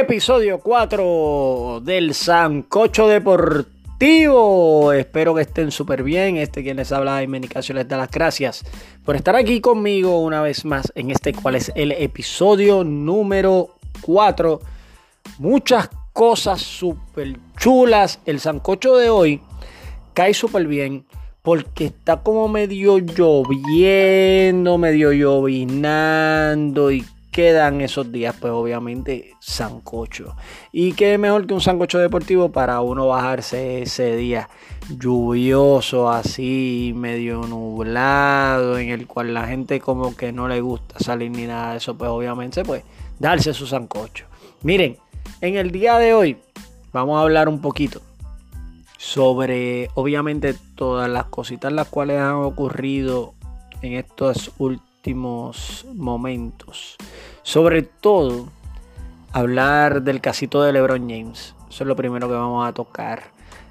Episodio 4 del Sancocho Deportivo. Espero que estén súper bien. Este quien les habla, Jaime Nicasio, les da las gracias por estar aquí conmigo una vez más en este cual es el episodio número 4. Muchas cosas súper chulas. El Sancocho de hoy cae súper bien porque está como medio lloviendo, medio llovinando y quedan esos días, pues obviamente sancocho. Y qué mejor que un sancocho deportivo para uno bajarse ese día lluvioso, así, medio nublado, en el cual la gente como que no le gusta salir ni nada de eso, pues obviamente pues darse su sancocho. Miren, en el día de hoy vamos a hablar un poquito sobre obviamente todas las cositas las cuales han ocurrido en estos últimos momentos. Sobre todo, hablar del casito de LeBron James. Eso es lo primero que vamos a tocar.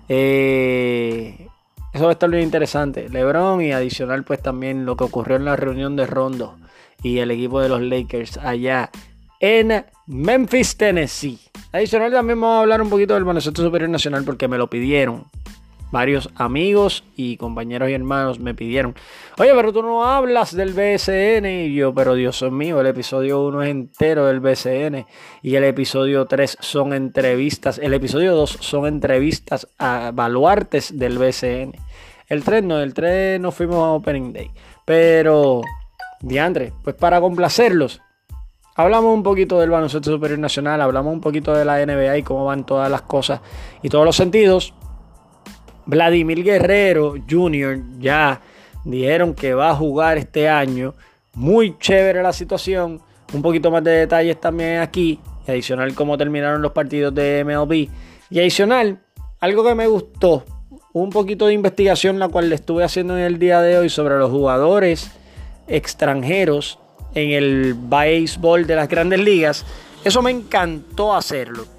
Eh, eso va a estar muy interesante. LeBron y adicional pues también lo que ocurrió en la reunión de Rondo y el equipo de los Lakers allá en Memphis, Tennessee. Adicional también vamos a hablar un poquito del baloncesto superior nacional porque me lo pidieron. Varios amigos y compañeros y hermanos me pidieron, oye, pero tú no hablas del BSN. Y yo, pero Dios mío, el episodio 1 es entero del BSN y el episodio 3 son entrevistas. El episodio 2 son entrevistas a baluartes del BSN. El 3 no, el 3 no fuimos a Opening Day. Pero, diandre, pues para complacerlos, Hablamos un poquito del baloncesto superior nacional, hablamos un poquito de la NBA y cómo van todas las cosas y todos los sentidos. Vladimir Guerrero Jr. ya dijeron que va a jugar este año. Muy chévere la situación. Un poquito más de detalles también aquí. Y adicional cómo terminaron los partidos de MLB. Y adicional, algo que me gustó. Un poquito de investigación la cual le estuve haciendo en el día de hoy sobre los jugadores extranjeros en el béisbol de las grandes ligas. Eso me encantó hacerlo.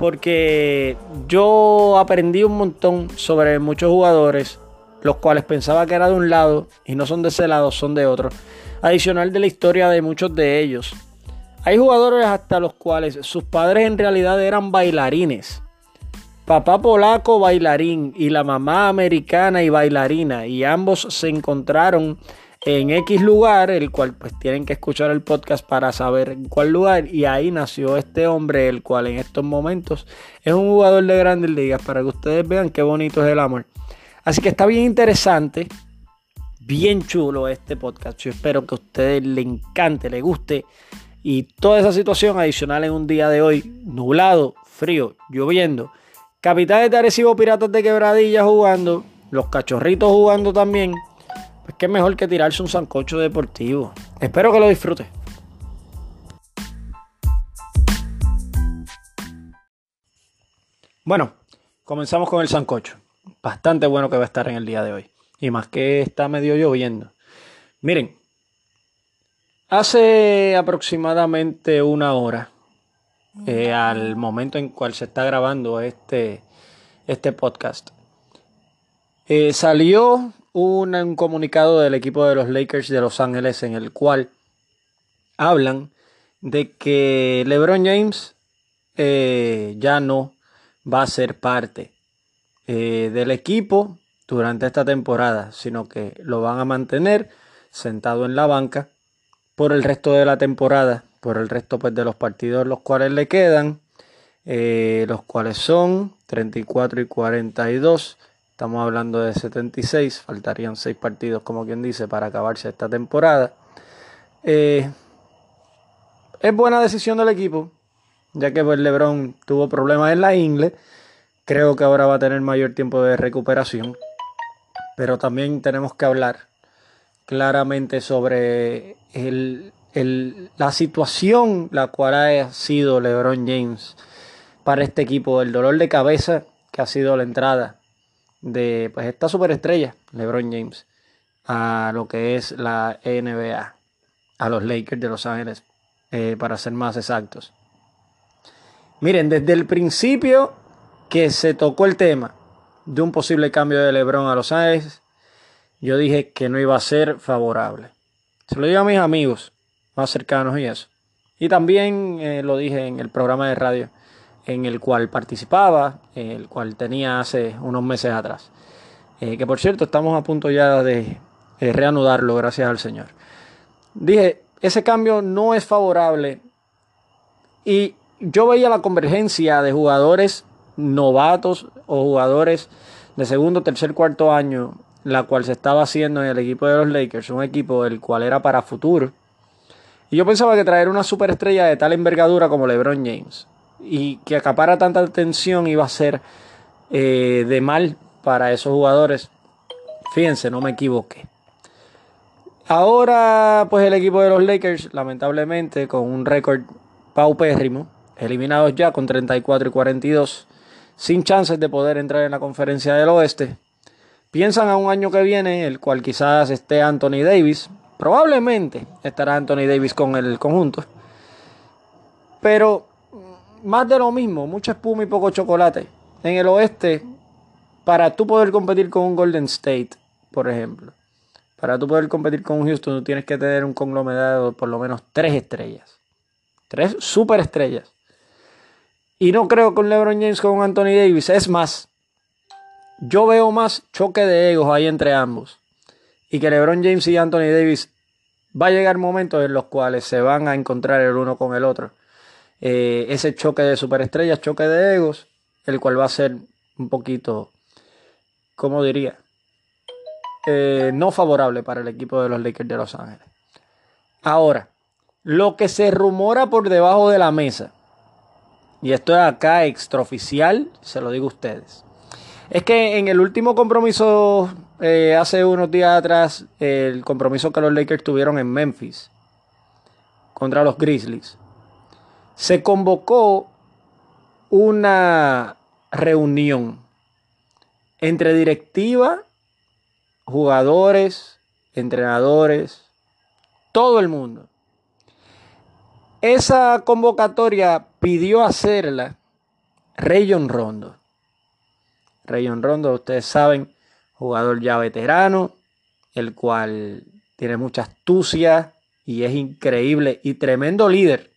Porque yo aprendí un montón sobre muchos jugadores, los cuales pensaba que era de un lado y no son de ese lado, son de otro. Adicional de la historia de muchos de ellos. Hay jugadores hasta los cuales sus padres en realidad eran bailarines. Papá polaco bailarín y la mamá americana y bailarina. Y ambos se encontraron en X lugar, el cual pues tienen que escuchar el podcast para saber en cuál lugar. Y ahí nació este hombre, el cual en estos momentos es un jugador de grandes ligas, para que ustedes vean qué bonito es el amor. Así que está bien interesante, bien chulo este podcast. Yo espero que a ustedes le encante, le guste. Y toda esa situación adicional en un día de hoy, nublado, frío, lloviendo. Capitales de Arecibo, Piratas de Quebradilla jugando. Los cachorritos jugando también. Es que mejor que tirarse un sancocho deportivo. Espero que lo disfrute. Bueno, comenzamos con el sancocho. Bastante bueno que va a estar en el día de hoy. Y más que está medio lloviendo. Miren, hace aproximadamente una hora, eh, al momento en cual se está grabando este, este podcast, eh, salió un, comunicado del equipo de los Lakers de Los Ángeles en el cual hablan de que LeBron James eh, ya no va a ser parte eh, del equipo durante esta temporada, sino que lo van a mantener sentado en la banca por el resto de la temporada, por el resto pues, de los partidos los cuales le quedan, eh, los cuales son 34 y 42 Estamos hablando de 76, faltarían 6 partidos, como quien dice, para acabarse esta temporada. Eh, es buena decisión del equipo, ya que pues, LeBron tuvo problemas en la ingle. Creo que ahora va a tener mayor tiempo de recuperación. Pero también tenemos que hablar claramente sobre la situación la cual ha sido LeBron James para este equipo, el dolor de cabeza que ha sido la entrada de pues, esta superestrella, LeBron James, a lo que es la NBA, a los Lakers de Los Ángeles, eh, para ser más exactos. Miren, desde el principio que se tocó el tema de un posible cambio de LeBron a Los Ángeles, yo dije que no iba a ser favorable. Se lo digo a mis amigos más cercanos y eso. Y también eh, lo dije en el programa de radio en el cual participaba, el cual tenía hace unos meses atrás. Eh, que por cierto estamos a punto ya de reanudarlo, gracias al Señor. Dije, ese cambio no es favorable y yo veía la convergencia de jugadores novatos o jugadores de segundo, tercer, cuarto año, la cual se estaba haciendo en el equipo de los Lakers, un equipo el cual era para futuro. Y yo pensaba que traer una superestrella de tal envergadura como LeBron James y que acapara tanta atención iba a ser eh, de mal para esos jugadores. Fíjense, no me equivoqué. Ahora, pues el equipo de los Lakers, lamentablemente, con un récord paupérrimo, eliminados ya con 34 y 42, sin chances de poder entrar en la conferencia del oeste. Piensan a un año que viene, el cual quizás esté Anthony Davis. Probablemente estará Anthony Davis con el conjunto. Pero más de lo mismo, mucha espuma y poco chocolate. En el oeste, para tú poder competir con un Golden State, por ejemplo, para tú poder competir con un Houston, tú tienes que tener un conglomerado de por lo menos tres estrellas. Tres superestrellas. Y no creo con LeBron James con Anthony Davis. Es más, yo veo más choque de egos ahí entre ambos. Y que LeBron James y Anthony Davis va a llegar momentos en los cuales se van a encontrar el uno con el otro. Eh, ese choque de superestrellas, choque de egos, el cual va a ser un poquito, ¿cómo diría? Eh, no favorable para el equipo de los Lakers de Los Ángeles. Ahora, lo que se rumora por debajo de la mesa, y esto es acá extraoficial, se lo digo a ustedes, es que en el último compromiso, eh, hace unos días atrás, el compromiso que los Lakers tuvieron en Memphis contra los Grizzlies, se convocó una reunión entre directiva, jugadores, entrenadores, todo el mundo esa convocatoria pidió hacerla Rayon Rondo. Rayon Rondo, ustedes saben, jugador ya veterano, el cual tiene mucha astucia y es increíble y tremendo líder.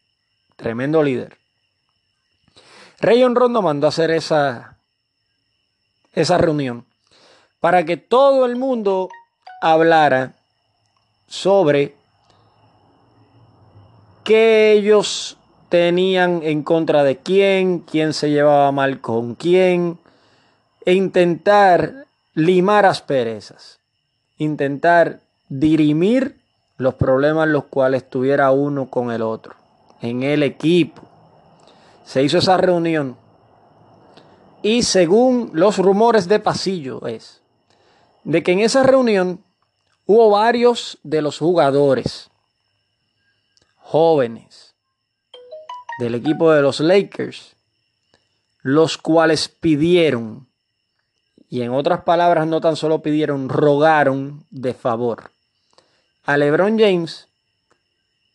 Tremendo líder. Rayon Rondo mandó a hacer esa, esa reunión para que todo el mundo hablara sobre qué ellos tenían en contra de quién, quién se llevaba mal con quién, e intentar limar asperezas, intentar dirimir los problemas los cuales tuviera uno con el otro, en el equipo. Se hizo esa reunión y según los rumores de pasillo es de que en esa reunión hubo varios de los jugadores jóvenes del equipo de los Lakers, los cuales pidieron, y en otras palabras no tan solo pidieron, rogaron de favor a LeBron James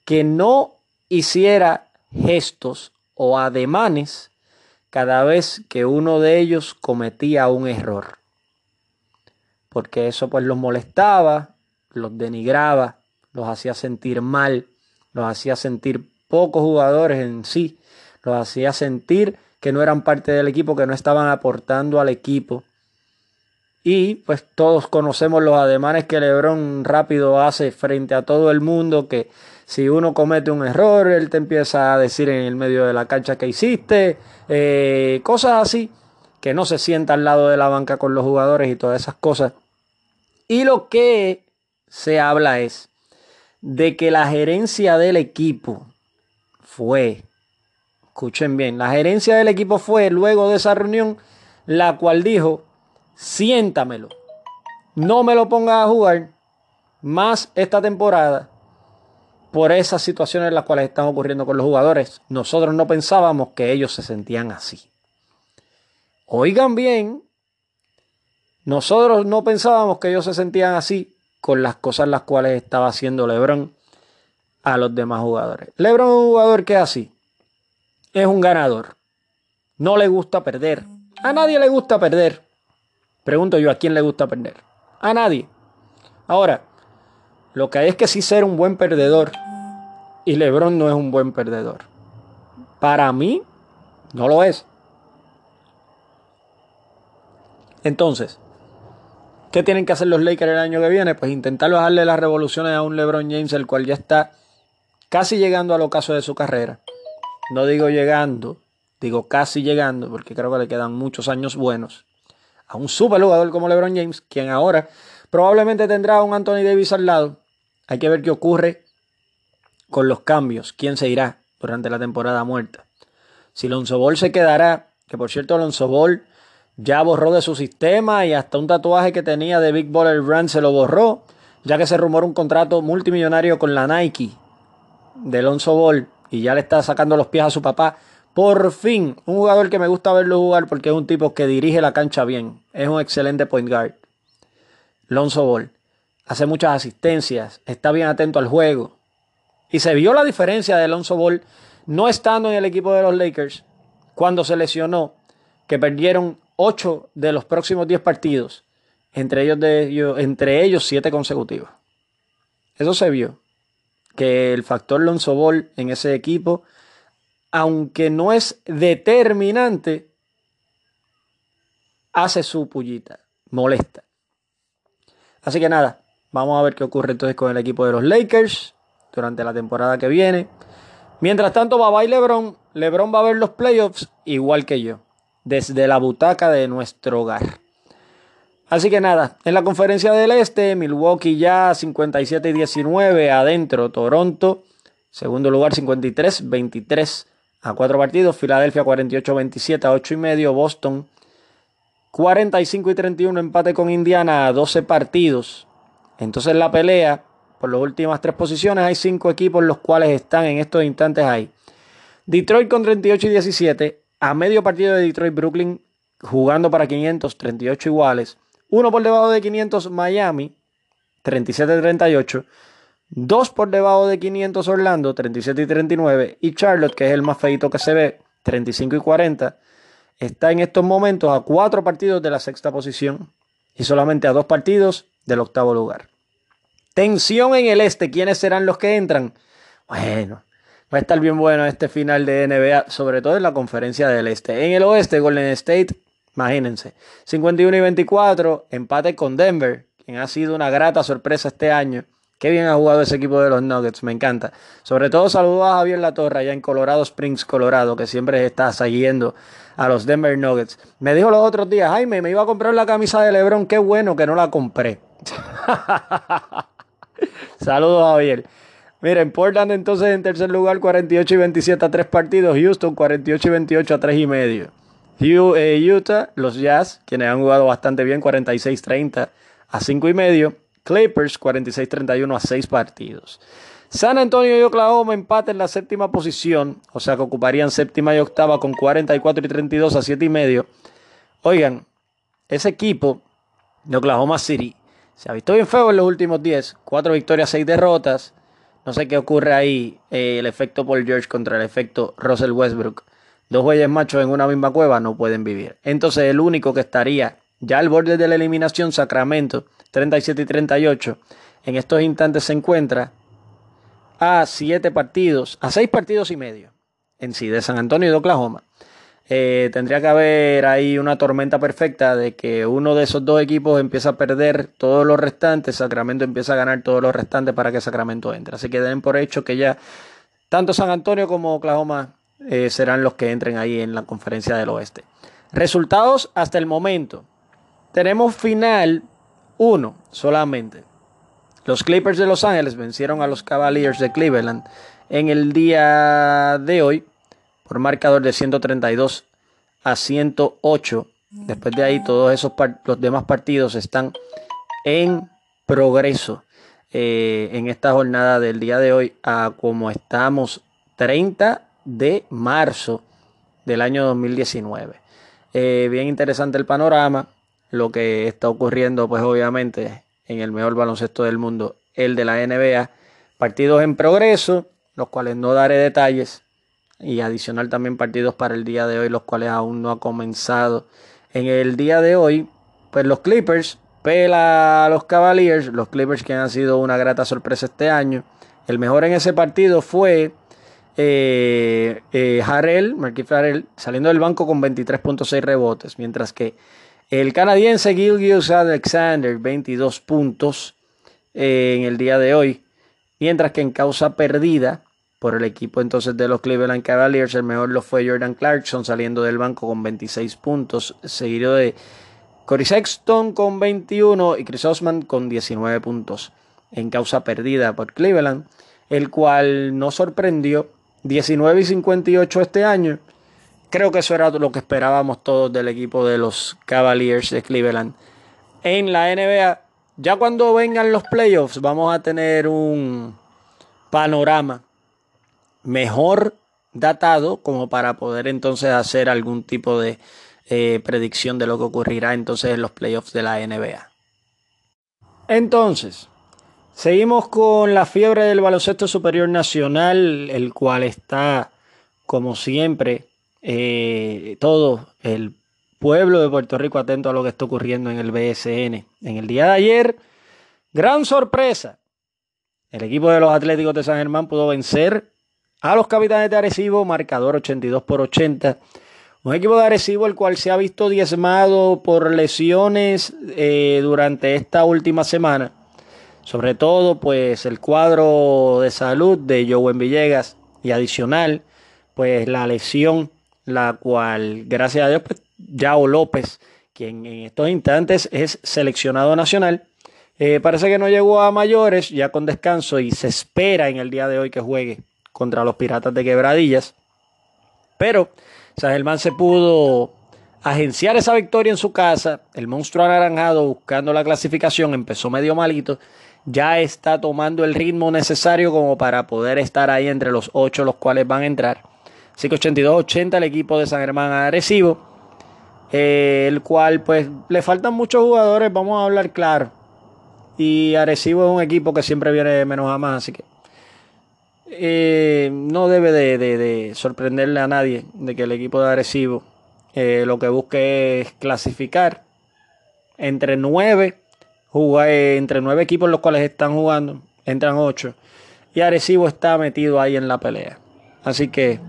que no hiciera gestos o ademanes cada vez que uno de ellos cometía un error. Porque eso pues los molestaba, los denigraba, los hacía sentir mal los hacía sentir pocos jugadores en sí, los hacía sentir que no eran parte del equipo, que no estaban aportando al equipo. Y pues todos conocemos los ademanes que Lebron rápido hace frente a todo el mundo, que si uno comete un error, él te empieza a decir en el medio de la cancha que hiciste, eh, cosas así, que no se sienta al lado de la banca con los jugadores y todas esas cosas. Y lo que se habla es de que la gerencia del equipo fue, escuchen bien, la gerencia del equipo fue luego de esa reunión la cual dijo, siéntamelo, no me lo pongas a jugar más esta temporada por esas situaciones en las cuales están ocurriendo con los jugadores. Nosotros no pensábamos que ellos se sentían así. Oigan bien, nosotros no pensábamos que ellos se sentían así con las cosas las cuales estaba haciendo LeBron a los demás jugadores. LeBron es un jugador que es así. Es un ganador. No le gusta perder. A nadie le gusta perder. Pregunto yo, ¿a quién le gusta perder? A nadie. Ahora, lo que hay es que sí ser un buen perdedor Y LeBron no es un buen perdedor. Para mí, no lo es. Entonces, ¿qué tienen que hacer los Lakers el año que viene? Pues intentar bajarle las revoluciones a un LeBron James, el cual ya está casi llegando al ocaso de su carrera. No digo llegando, digo casi llegando, porque creo que le quedan muchos años buenos. A un super jugador como LeBron James, quien ahora probablemente tendrá a un Anthony Davis al lado. Hay que ver qué ocurre con los cambios, quién se irá durante la temporada muerta. Si Lonzo Ball se quedará, que por cierto Lonzo Ball ya borró de su sistema y hasta un tatuaje que tenía de Big Baller Brand se lo borró, ya que se rumora un contrato multimillonario con la Nike de Lonzo Ball y ya le está sacando los pies a su papá. Por fin, un jugador que me gusta verlo jugar porque es un tipo que dirige la cancha bien. Es un excelente point guard. Lonzo Ball. Hace muchas asistencias, está bien atento al juego. Y se vio la diferencia de Lonzo Ball no estando en el equipo de los Lakers cuando se lesionó, que perdieron 8 de los próximos 10 partidos, entre ellos, de, entre ellos 7 consecutivos. Eso se vio, que el factor Lonzo Ball en ese equipo, aunque no es determinante, hace su pullita, molesta. Así que nada, vamos a ver qué ocurre entonces con el equipo de los Lakers durante la temporada que viene. Mientras tanto, va y LeBron. LeBron va a ver los playoffs igual que yo, desde la butaca de nuestro hogar. Así que nada, en la conferencia del Este, Milwaukee ya 57 y 19 adentro, Toronto, segundo lugar 53, 23 a 4 partidos, Filadelfia 48, 27 a 8 y medio, Boston 45 y 31 empate con Indiana a 12 partidos. Entonces la pelea por las últimas tres posiciones. Hay cinco equipos los cuales están en estos instantes ahí. Detroit con 38 y 17. A medio partido de Detroit, Brooklyn jugando para 500, 38 iguales. Uno por debajo de 500, Miami, 37-38. Dos por debajo de 500, Orlando, 37 y 39. Y Charlotte, que es el más feito que se ve, 35 y 40. Está en estos momentos a cuatro partidos de la sexta posición y solamente a dos partidos del octavo lugar. Tensión en el este. ¿Quiénes serán los que entran? Bueno, va a estar bien bueno este final de NBA, sobre todo en la conferencia del este. En el oeste, Golden State, imagínense, 51 y 24, empate con Denver, quien ha sido una grata sorpresa este año. Qué bien ha jugado ese equipo de los Nuggets, me encanta. Sobre todo saludo a Javier Latorre allá en Colorado Springs, Colorado, que siempre está siguiendo a los Denver Nuggets. Me dijo los otros días, Jaime, me iba a comprar la camisa de LeBron, qué bueno que no la compré. Saludos, Javier. Miren, Portland entonces en tercer lugar, 48 y 27 a 3 partidos. Houston, 48 y 28 a 3 y medio. Eh, Utah, los Jazz, quienes han jugado bastante bien, 46-30 a 5 y medio. Clippers, 46-31 a 6 partidos. San Antonio y Oklahoma empate en la séptima posición, o sea que ocuparían séptima y octava con 44 y 32 a 7 y medio. Oigan, ese equipo de Oklahoma City se ha visto bien feo en los últimos 10. Cuatro victorias, seis derrotas. No sé qué ocurre ahí. Eh, el efecto Paul George contra el efecto Russell Westbrook. Dos güeyes machos en una misma cueva no pueden vivir. Entonces el único que estaría ya al borde de la eliminación, Sacramento, 37 y 38. En estos instantes se encuentra a siete partidos, a seis partidos y medio en sí, de San Antonio y de Oklahoma. Eh, tendría que haber ahí una tormenta perfecta de que uno de esos dos equipos empieza a perder todos los restantes, Sacramento empieza a ganar todos los restantes para que Sacramento entre. Así que den por hecho que ya tanto San Antonio como Oklahoma eh, serán los que entren ahí en la conferencia del oeste. Resultados hasta el momento. Tenemos final 1 solamente. Los Clippers de Los Ángeles vencieron a los Cavaliers de Cleveland en el día de hoy por marcador de 132 a 108. Después de ahí, todos esos los demás partidos están en progreso eh, en esta jornada del día de hoy, a como estamos 30 de marzo del año 2019. Eh, bien interesante el panorama, lo que está ocurriendo, pues obviamente, en el mejor baloncesto del mundo, el de la NBA. Partidos en progreso, los cuales no daré detalles, y adicional también partidos para el día de hoy, los cuales aún no ha comenzado. En el día de hoy, pues los Clippers pela a los Cavaliers, los Clippers que han sido una grata sorpresa este año. El mejor en ese partido fue eh, eh, Harrell, saliendo del banco con 23.6 rebotes, mientras que el canadiense Gilgius Alexander, 22 puntos eh, en el día de hoy, mientras que en causa perdida por el equipo entonces de los Cleveland Cavaliers, el mejor lo fue Jordan Clarkson saliendo del banco con 26 puntos, seguido de Cory Sexton con 21 y Chris Osman con 19 puntos en causa perdida por Cleveland, el cual no sorprendió 19 y 58 este año. Creo que eso era lo que esperábamos todos del equipo de los Cavaliers de Cleveland. En la NBA, ya cuando vengan los playoffs, vamos a tener un panorama mejor datado como para poder entonces hacer algún tipo de eh, predicción de lo que ocurrirá entonces en los playoffs de la NBA. Entonces, Seguimos con la fiebre del baloncesto superior nacional, el cual está, como siempre, eh, todo el pueblo de Puerto Rico atento a lo que está ocurriendo en el BSN. En el día de ayer, gran sorpresa, el equipo de los Atléticos de San Germán pudo vencer a los capitanes de Arecibo, marcador 82 por 80. Un equipo de Arecibo el cual se ha visto diezmado por lesiones eh, durante esta última semana. Sobre todo, pues el cuadro de salud de Joven Villegas. Y adicional, pues la lesión, la cual, gracias a Dios, pues Yao López, quien en estos instantes es seleccionado nacional, eh, parece que no llegó a mayores, ya con descanso, y se espera en el día de hoy que juegue contra los Piratas de Quebradillas. Pero San Germán se pudo agenciar esa victoria en su casa. El monstruo anaranjado buscando la clasificación empezó medio malito ya está tomando el ritmo necesario como para poder estar ahí entre los ocho los cuales van a entrar. Así que 82-80 el equipo de San Germán Arecibo, eh, el cual pues le faltan muchos jugadores, vamos a hablar claro. Y Arecibo es un equipo que siempre viene menos a más, así que eh, no debe de, sorprenderle a nadie de que el equipo de Arecibo eh, lo que busque es clasificar entre nueve entre nueve equipos los cuales están jugando, entran ocho. Y Arecibo está metido ahí en la pelea. Así que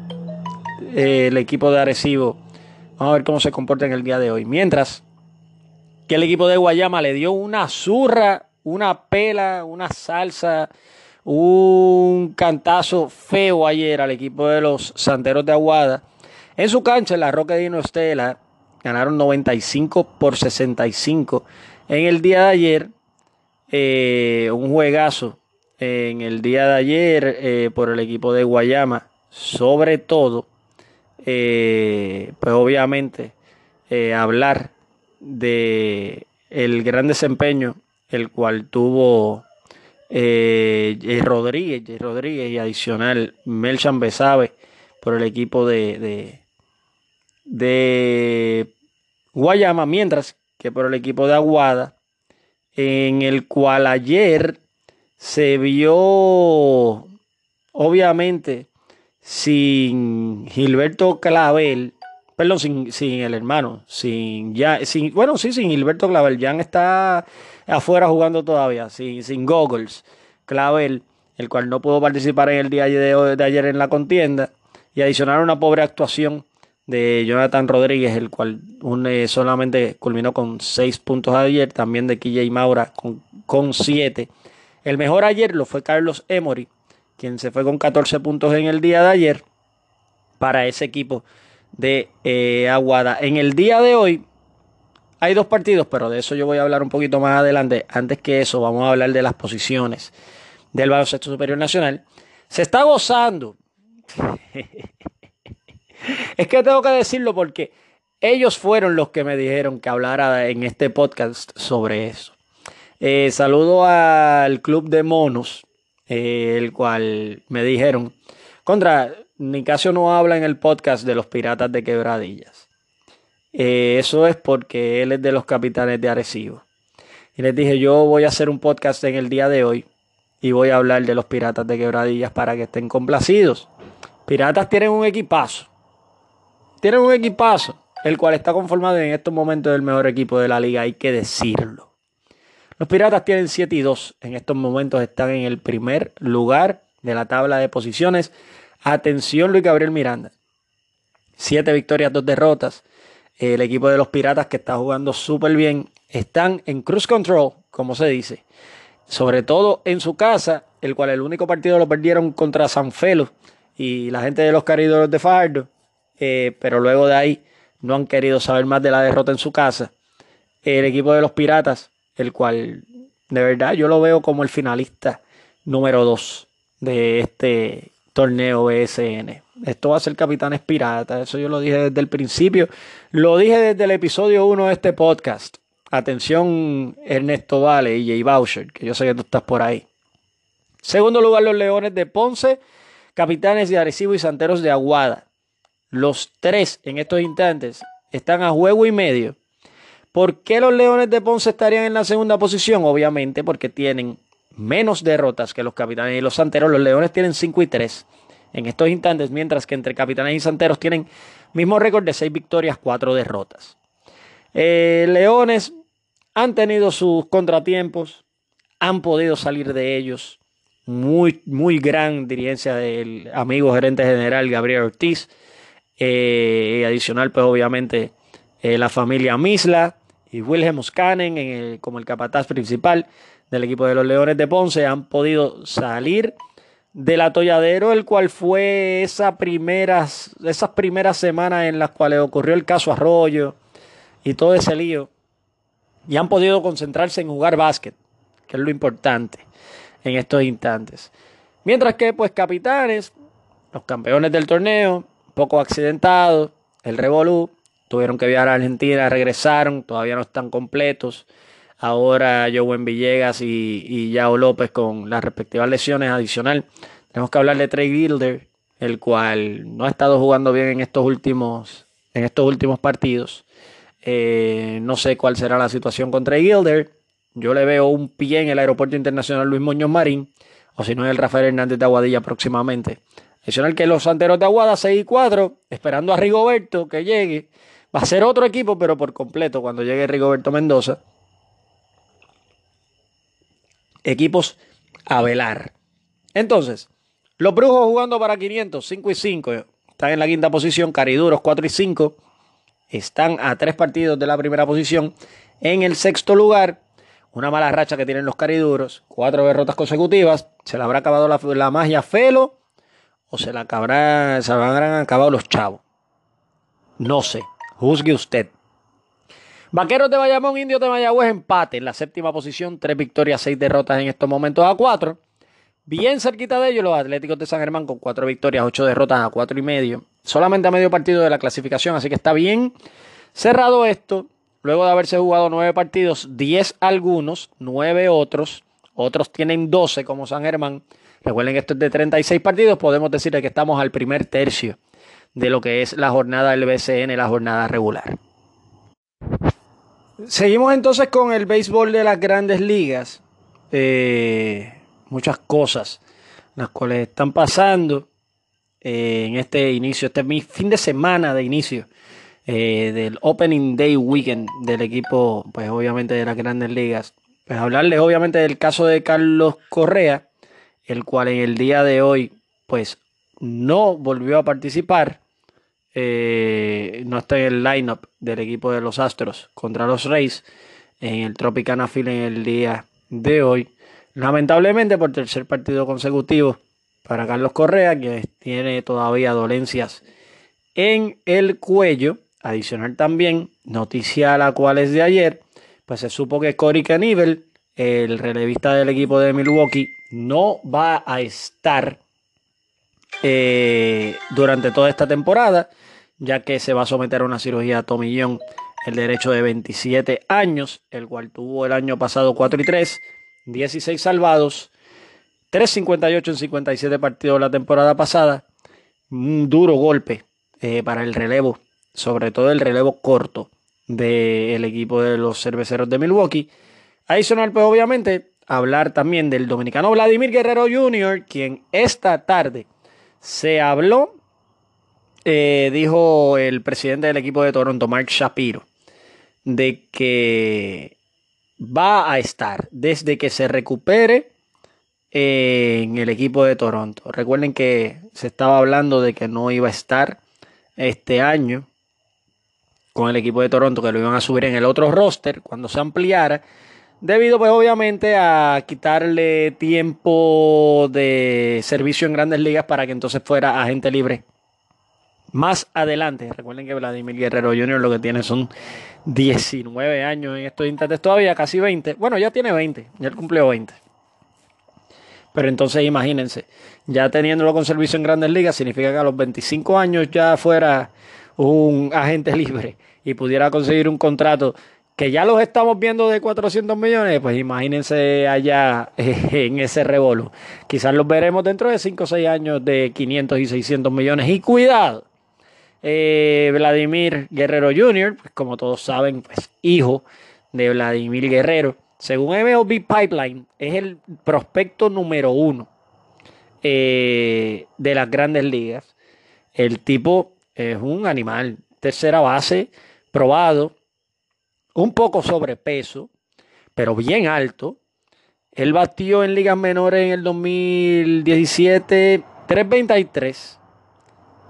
eh, el equipo de Arecibo, vamos a ver cómo se comporta en el día de hoy. Mientras que el equipo de Guayama le dio una zurra, una pela, una salsa, un cantazo feo ayer al equipo de los Santeros de Aguada. En su cancha, la Roca de Dino Estela, ganaron 95 por 65 en el día de ayer, eh, un juegazo en el día de ayer eh, por el equipo de Guayama, sobre todo, eh, pues obviamente hablar de el gran desempeño el cual tuvo Rodríguez, Rodríguez y adicional Melchan Besabe por el equipo de, de, de Guayama, mientras que por el equipo de Aguada, en el cual ayer se vio, obviamente, sin Gilberto Clavel, perdón, sin, sin el hermano, sin ya, sin, bueno, sí, sin Gilberto Clavel, Jan está afuera jugando todavía, sin, sin Goggles, Clavel, el cual no pudo participar en el día de, de ayer en la contienda, y adicionar una pobre actuación de Jonathan Rodríguez, el cual solamente culminó con 6 puntos ayer, también de KJ Maura con 7. El mejor ayer lo fue Carlos Emory, quien se fue con 14 puntos en el día de ayer para ese equipo de eh, Aguada. En el día de hoy hay dos partidos, pero de eso yo voy a hablar un poquito más adelante. Antes que eso, vamos a hablar de las posiciones del baloncesto superior nacional. Se está gozando. es que tengo que decirlo porque ellos fueron los que me dijeron que hablara en este podcast sobre eso. Eh, saludo al club de monos, eh, el cual me dijeron, contra, Nicasio no habla en el podcast de los piratas de quebradillas. Eh, eso es porque él es de los capitanes de Arecibo. Y les dije, yo voy a hacer un podcast en el día de hoy y voy a hablar de los piratas de quebradillas para que estén complacidos. Piratas tienen un equipazo. Tienen un equipazo, el cual está conformado en estos momentos del mejor equipo de la liga, hay que decirlo. Los Piratas tienen 7 y 2. En estos momentos están en el primer lugar de la tabla de posiciones. Atención, Luis Gabriel Miranda. 7 victorias, 2 derrotas. El equipo de los Piratas que está jugando súper bien. Están en cruise control, como se dice. Sobre todo en su casa, el cual el único partido lo perdieron contra San Felo y la gente de los Caridoros de Fajardo. Eh, pero luego de ahí no han querido saber más de la derrota en su casa. El equipo de los Piratas, el cual de verdad yo lo veo como el finalista número 2 de este torneo BSN. Esto va a ser Capitanes Piratas, eso yo lo dije desde el principio, lo dije desde el episodio 1 de este podcast. Atención Ernesto Vale y Jay Boucher, que yo sé que tú estás por ahí. Segundo lugar, los Leones de Ponce, Capitanes de Arecibo y Santeros de Aguada. Los tres en estos instantes están a juego y medio. ¿Por qué los Leones de Ponce estarían en la segunda posición? Obviamente porque tienen menos derrotas que los Capitanes y los Santeros. Los Leones tienen 5 y 3 en estos instantes, mientras que entre Capitanes y Santeros tienen mismo récord de 6 victorias, 4 derrotas. Eh, Leones han tenido sus contratiempos, han podido salir de ellos. Muy, muy gran dirigencia del amigo gerente general Gabriel Ortiz. Eh, adicional, pues obviamente eh, la familia Misla y Wilhelm Scanen como el capataz principal del equipo de los Leones de Ponce han podido salir del atolladero, el cual fue esa primeras, esas primeras semanas en las cuales ocurrió el caso Arroyo y todo ese lío. Y han podido concentrarse en jugar básquet, que es lo importante en estos instantes. Mientras que, pues, capitanes, los campeones del torneo, poco accidentados, el Revolú, tuvieron que viajar a Argentina, regresaron, todavía no están completos. Ahora Joven Villegas y, y Yao López con las respectivas lesiones adicional. Tenemos que hablar de Trey Gilder, el cual no ha estado jugando bien en estos últimos, en estos últimos partidos. Eh, no sé cuál será la situación con Trey Gilder. Yo le veo un pie en el Aeropuerto Internacional Luis Muñoz Marín, o si no el Rafael Hernández de Aguadilla próximamente. Adicional que los Santeros de Aguada 6 y 4, esperando a Rigoberto que llegue. Va a ser otro equipo, pero por completo cuando llegue Rigoberto Mendoza. Equipos a velar. Entonces, los Brujos jugando para 500, 5 y 5. Están en la quinta posición. Cariduros 4 y 5. Están a tres partidos de la primera posición. En el sexto lugar, una mala racha que tienen los cariduros. Cuatro derrotas consecutivas. Se le habrá acabado la, magia Felo o se la, habrán acabado los chavos. No sé, juzgue usted. Vaqueros de Bayamón, Indios de Mayagüez, empate en la séptima posición, tres victorias, seis derrotas en estos momentos a cuatro. Bien cerquita de ellos los Atléticos de San Germán con cuatro victorias, ocho derrotas a cuatro y medio. Solamente a medio partido de la clasificación, así que está bien cerrado esto. Luego de haberse jugado nueve partidos, diez algunos, nueve otros. Otros tienen doce como San Germán. Recuerden que esto es de 36 partidos, podemos decir que estamos al primer tercio de lo que es la jornada del BCN, la jornada regular. Seguimos entonces con el béisbol de las grandes ligas. Eh, muchas cosas las cuales están pasando eh, en este inicio, este fin de semana de inicio eh, del Opening Day Weekend del equipo, pues obviamente de las grandes ligas. Pues hablarles obviamente del caso de Carlos Correa, el cual en el día de hoy, pues no volvió a participar. Eh, no está en el lineup del equipo de los Astros contra los Rays en el Tropicana Field en el día de hoy. Lamentablemente por tercer partido consecutivo para Carlos Correa, que tiene todavía dolencias en el cuello. Adicional también, noticia a la cual es de ayer, pues se supo que Cory Kanivel, el relevista del equipo de Milwaukee, no va a estar eh, durante toda esta temporada, ya que se va a someter a una cirugía a tomillón el derecho de 27 años, el cual tuvo el año pasado 4 y 3, 16 salvados, 3.58 en 57 partidos la temporada pasada. Un duro golpe eh, para el relevo, sobre todo el relevo corto del equipo de los cerveceros de Milwaukee. Adicional, pues obviamente, hablar también del dominicano Vladimir Guerrero Jr., quien esta tarde se habló, eh, dijo el presidente del equipo de Toronto, Mark Shapiro, de que va a estar desde que se recupere en el equipo de Toronto. Recuerden que se estaba hablando de que no iba a estar este año con el equipo de Toronto, que lo iban a subir en el otro roster cuando se ampliara, debido pues obviamente a quitarle tiempo de servicio en grandes ligas para que entonces fuera agente libre más adelante. Recuerden que Vladimir Guerrero Jr. lo que tiene son 19 años en estos instantes todavía, casi 20. Bueno, ya tiene 20, ya él cumplió 20. Pero entonces imagínense, ya teniéndolo con servicio en grandes ligas, significa que a los 25 años ya fuera un agente libre y pudiera conseguir un contrato que ya los estamos viendo de 400 millones, pues imagínense allá en ese revolú. Quizás los veremos dentro de 5 o 6 años de 500 y 600 millones. Y cuidado, eh, Vladimir Guerrero Jr., pues como todos saben, pues hijo de Vladimir Guerrero. Según MLB Pipeline, es el prospecto número uno eh, de las grandes ligas. El tipo es un animal, tercera base, probado, un poco sobrepeso, pero bien alto. Él batió en ligas menores en el 2017 323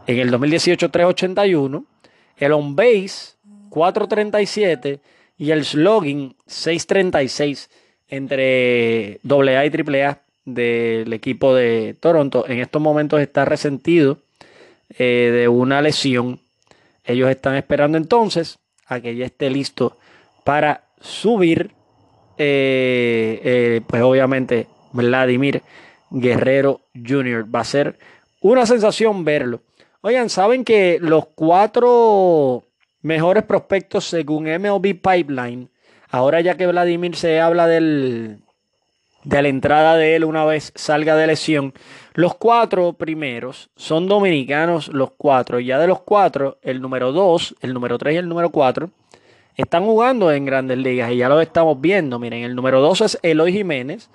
en el 2018 381, el on base 437 y el slogan 636 entre AA y AAA del equipo de Toronto. En estos momentos está resentido eh, de una lesión. Ellos están esperando entonces a que ya esté listo para subir. Eh, eh, pues obviamente Vladimir Guerrero Jr. va a ser una sensación verlo. Oigan, ¿saben que los cuatro mejores prospectos según MLB Pipeline, ahora ya que Vladimir se habla del, de la entrada de él una vez salga de lesión, los cuatro primeros son dominicanos, los cuatro. Ya de los cuatro, el número dos, el número tres y el número cuatro están jugando en grandes ligas y ya lo estamos viendo. Miren, el número dos es Eloy Jiménez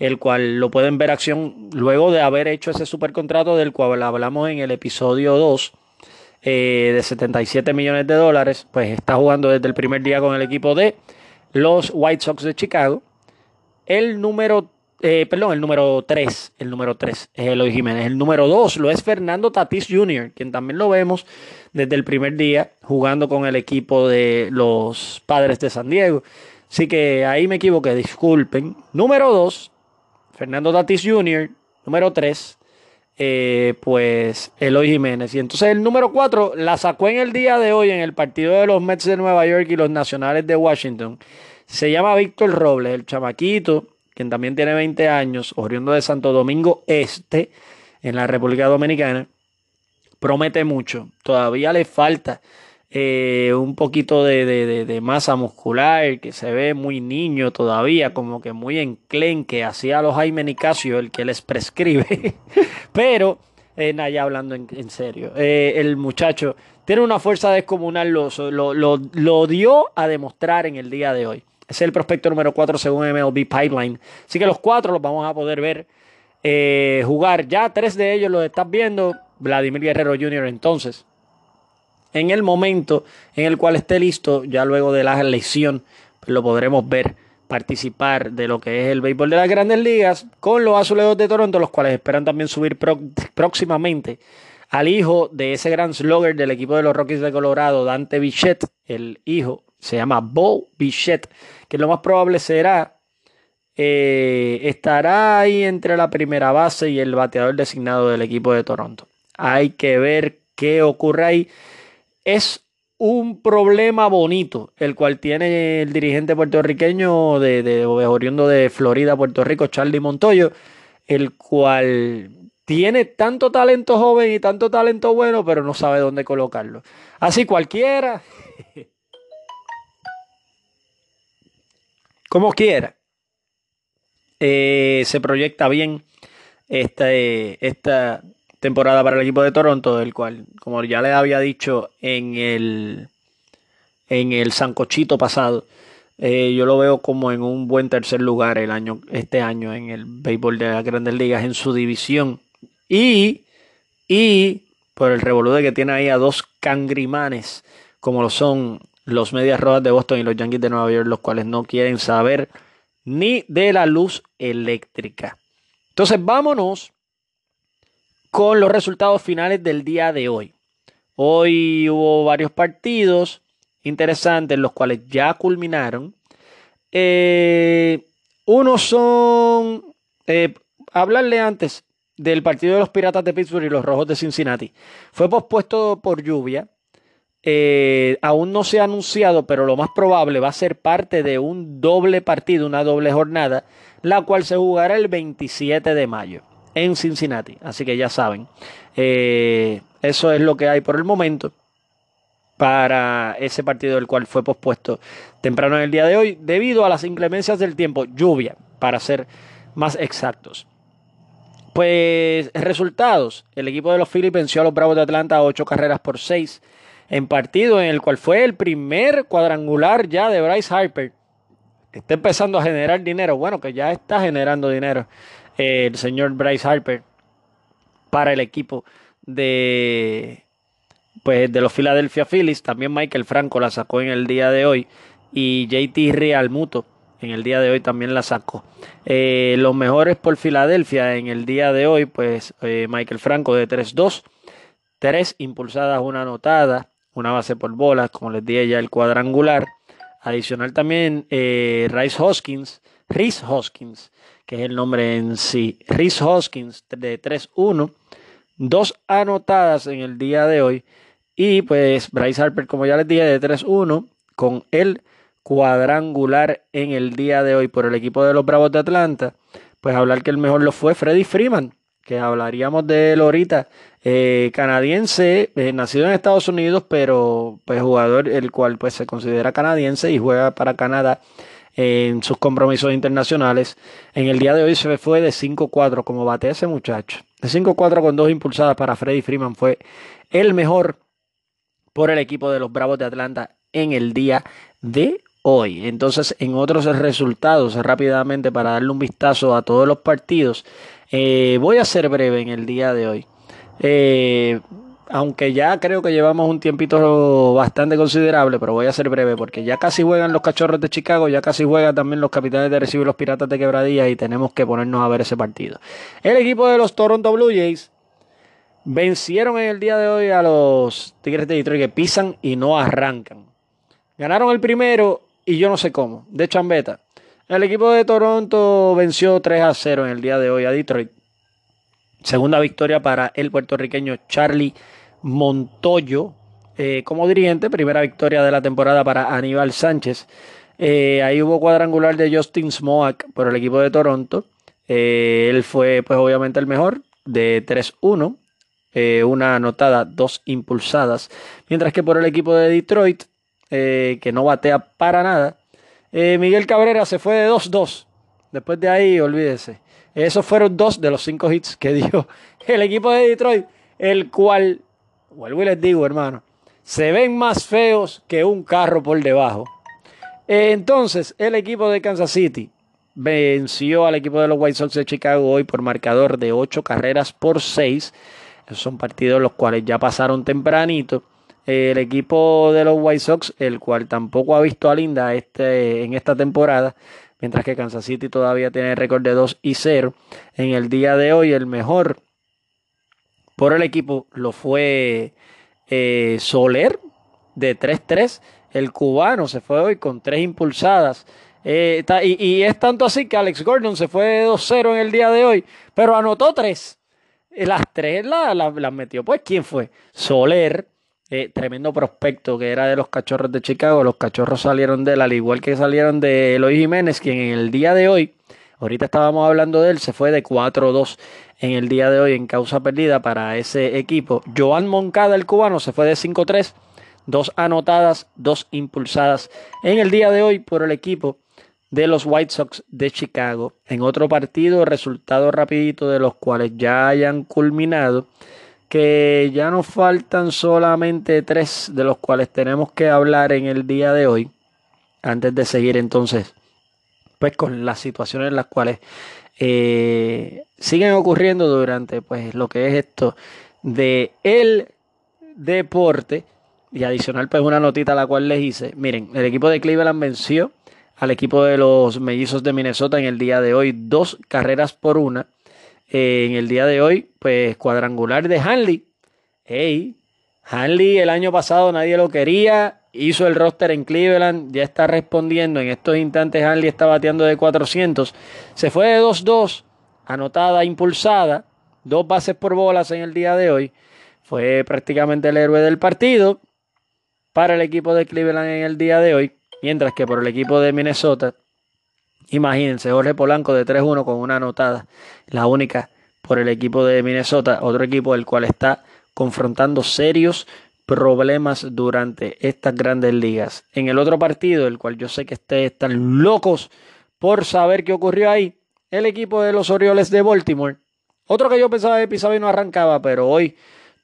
el cual lo pueden ver acción luego de haber hecho ese supercontrato del cual hablamos en el episodio 2 eh, de 77 millones de dólares, pues está jugando desde el primer día con el equipo de los White Sox de Chicago. El número, eh, perdón, el número 3, el número 3 es Eloy Jiménez. El número 2 lo es Fernando Tatis Jr., quien también lo vemos desde el primer día jugando con el equipo de los Padres de San Diego. Así que ahí me equivoqué, disculpen. Número 2, Fernando Tatis Jr., número 3, eh, pues Eloy Jiménez. Y entonces el número 4 la sacó en el día de hoy en el partido de los Mets de Nueva York y los Nacionales de Washington. Se llama Víctor Robles, el chamaquito, quien también tiene 20 años, oriundo de Santo Domingo Este, en la República Dominicana. Promete mucho. Todavía le falta eh, un poquito de, masa muscular, que se ve muy niño todavía, como que muy enclenque, hacía los Jaime Nicasio, el que les prescribe. Pero, eh, ya hablando en, serio, eh, el muchacho tiene una fuerza descomunal, lo, lo, dio a demostrar en el día de hoy. Es el prospecto número 4 según MLB Pipeline. Así que los cuatro los vamos a poder ver eh, jugar. Ya tres de ellos los estás viendo. Vladimir Guerrero Jr. entonces en el momento en el cual esté listo, ya luego de la lesión, pues lo podremos ver participar de lo que es el béisbol de las grandes ligas con los azulejos de Toronto, los cuales esperan también subir próximamente al hijo de ese gran slugger del equipo de los Rockies de Colorado, Dante Bichette. El hijo se llama Bo Bichette, que lo más probable será eh, estará ahí entre la primera base y el bateador designado del equipo de Toronto. Hay que ver qué ocurre ahí es un problema bonito, el cual tiene el dirigente puertorriqueño de, de, oriundo de Florida, Puerto Rico, Charlie Montoyo, el cual tiene tanto talento joven y tanto talento bueno, pero no sabe dónde colocarlo. Así cualquiera, como quiera, eh, se proyecta bien este, esta, temporada para el equipo de Toronto, el cual, como ya les había dicho en el, en el Sancochito pasado, eh, yo lo veo como en un buen tercer lugar el año, este año en el béisbol de las grandes ligas en su división. Y, y por el revolú que tiene ahí a dos cangrimanes, como lo son los Medias Rojas de Boston y los Yankees de Nueva York, los cuales no quieren saber ni de la luz eléctrica. Entonces vámonos con los resultados finales del día de hoy. Hoy hubo varios partidos interesantes, los cuales ya culminaron. Eh, unos son, eh, hablarle antes del partido de los Piratas de Pittsburgh y los Rojos de Cincinnati. Fue pospuesto por lluvia. Eh, aún no se ha anunciado, pero lo más probable va a ser parte de un doble partido, una doble jornada, la cual se jugará el 27 de mayo en Cincinnati. Así que ya saben, eso es lo que hay por el momento para ese partido del cual fue pospuesto temprano en el día de hoy debido a las inclemencias del tiempo, lluvia, para ser más exactos. Pues resultados, el equipo de los Phillies venció a los Bravos de Atlanta a ocho carreras por seis en partido en el cual fue el primer cuadrangular ya de Bryce Harper. Está empezando a generar dinero, bueno, que ya está generando dinero el señor Bryce Harper para el equipo de pues de los Philadelphia Phillies. También Michael Franco la sacó en el día de hoy. Y JT Realmuto en el día de hoy también la sacó. Eh, los mejores por Filadelfia en el día de hoy, pues eh, Michael Franco de 3-2. Tres impulsadas, una anotada, una base por bolas, como les dije ya el cuadrangular. Adicional también eh, Rice Hoskins, Rhys Hoskins, que es el nombre en sí. Rhys Hoskins de 3-1. Dos anotadas en el día de hoy. Y pues Bryce Harper, como ya les dije, de 3-1 con el cuadrangular en el día de hoy por el equipo de los Bravos de Atlanta. Pues hablar que el mejor lo fue Freddy Freeman, que hablaríamos de él ahorita. Eh, canadiense, eh, nacido en Estados Unidos, pero pues jugador el cual pues se considera canadiense y juega para Canadá en sus compromisos internacionales. En el día de hoy se fue de 5-4 como bate ese muchacho. De 5-4 con dos impulsadas para Freddy Freeman fue el mejor por el equipo de los Bravos de Atlanta en el día de hoy. Entonces, en otros resultados, rápidamente para darle un vistazo a todos los partidos, eh, voy a ser breve en el día de hoy. Eh, aunque ya creo que llevamos un tiempito bastante considerable, pero voy a ser breve porque ya casi juegan los cachorros de Chicago, ya casi juegan también los capitanes de Recibo y los piratas de Quebradilla y tenemos que ponernos a ver ese partido. El equipo de los Toronto Blue Jays Vencieron en el día de hoy a los Tigres de Detroit que pisan y no arrancan. Ganaron el primero y yo no sé cómo, de chambeta. El equipo de Toronto venció 3 a 0 en el día de hoy a Detroit. Segunda victoria para el puertorriqueño Charlie Montoyo eh, como dirigente. Primera victoria de la temporada para Aníbal Sánchez. Eh, ahí hubo cuadrangular de Justin Smoak por el equipo de Toronto. Eh, él fue, pues, obviamente el mejor de 3-1. Eh, una anotada, dos impulsadas. Mientras que por el equipo de Detroit, que no batea para nada, eh, Miguel Cabrera se fue de 2-2. Después de ahí, olvídese. Esos fueron dos de los cinco hits que dio el equipo de Detroit, el cual, vuelvo y les digo, hermano, se ven más feos que un carro por debajo. Entonces, el equipo de Kansas City venció al equipo de los White Sox de Chicago hoy por marcador de 8 carreras por 6 son partidos los cuales ya pasaron tempranito. El equipo de los White Sox, el cual tampoco ha visto a Linda este, en esta temporada, mientras que Kansas City todavía tiene récord de 2 y 0. En el día de hoy, el mejor por el equipo lo fue eh, Soler de 3-3. El cubano se fue hoy con 3 impulsadas. Eh, y, es tanto así que Alex Gordon se fue de 2-0 en el día de hoy, pero anotó 3. Las tres las metió. Pues, ¿quién fue? Soler, eh, tremendo prospecto que era de los cachorros de Chicago. Los cachorros salieron de él, al igual que salieron de Eloy Jiménez, quien en el día de hoy, ahorita estábamos hablando de él, se fue de 4-2 en el día de hoy en causa perdida para ese equipo. Joan Moncada, el cubano, se fue de 5-3, dos anotadas, dos impulsadas en el día de hoy por el equipo de los White Sox de Chicago. En otro partido, resultado rapidito de los cuales ya hayan culminado, que ya nos faltan solamente tres de los cuales tenemos que hablar en el día de hoy, antes de seguir entonces, pues con las situaciones en las cuales eh, siguen ocurriendo durante pues lo que es esto de el deporte y adicional pues una notita a la cual les hice. Miren, el equipo de Cleveland venció al equipo de los mellizos de Minnesota en el día de hoy, dos carreras por una. En el día de hoy, pues cuadrangular de Hanley. Hey, Hanley el año pasado nadie lo quería, hizo el roster en Cleveland, ya está respondiendo. En estos instantes Hanley está bateando de 400. Se fue de 2-2, anotada, impulsada, dos bases por bolas en el día de hoy. Fue prácticamente el héroe del partido para el equipo de Cleveland en el día de hoy. Mientras que por el equipo de Minnesota, imagínense, Jorge Polanco de 3-1 con una anotada. La única por el equipo de Minnesota, otro equipo del cual está confrontando serios problemas durante estas grandes ligas. En el otro partido, el cual yo sé que ustedes están locos por saber qué ocurrió ahí, el equipo de los Orioles de Baltimore. Otro que yo pensaba que pisaba y no arrancaba, pero hoy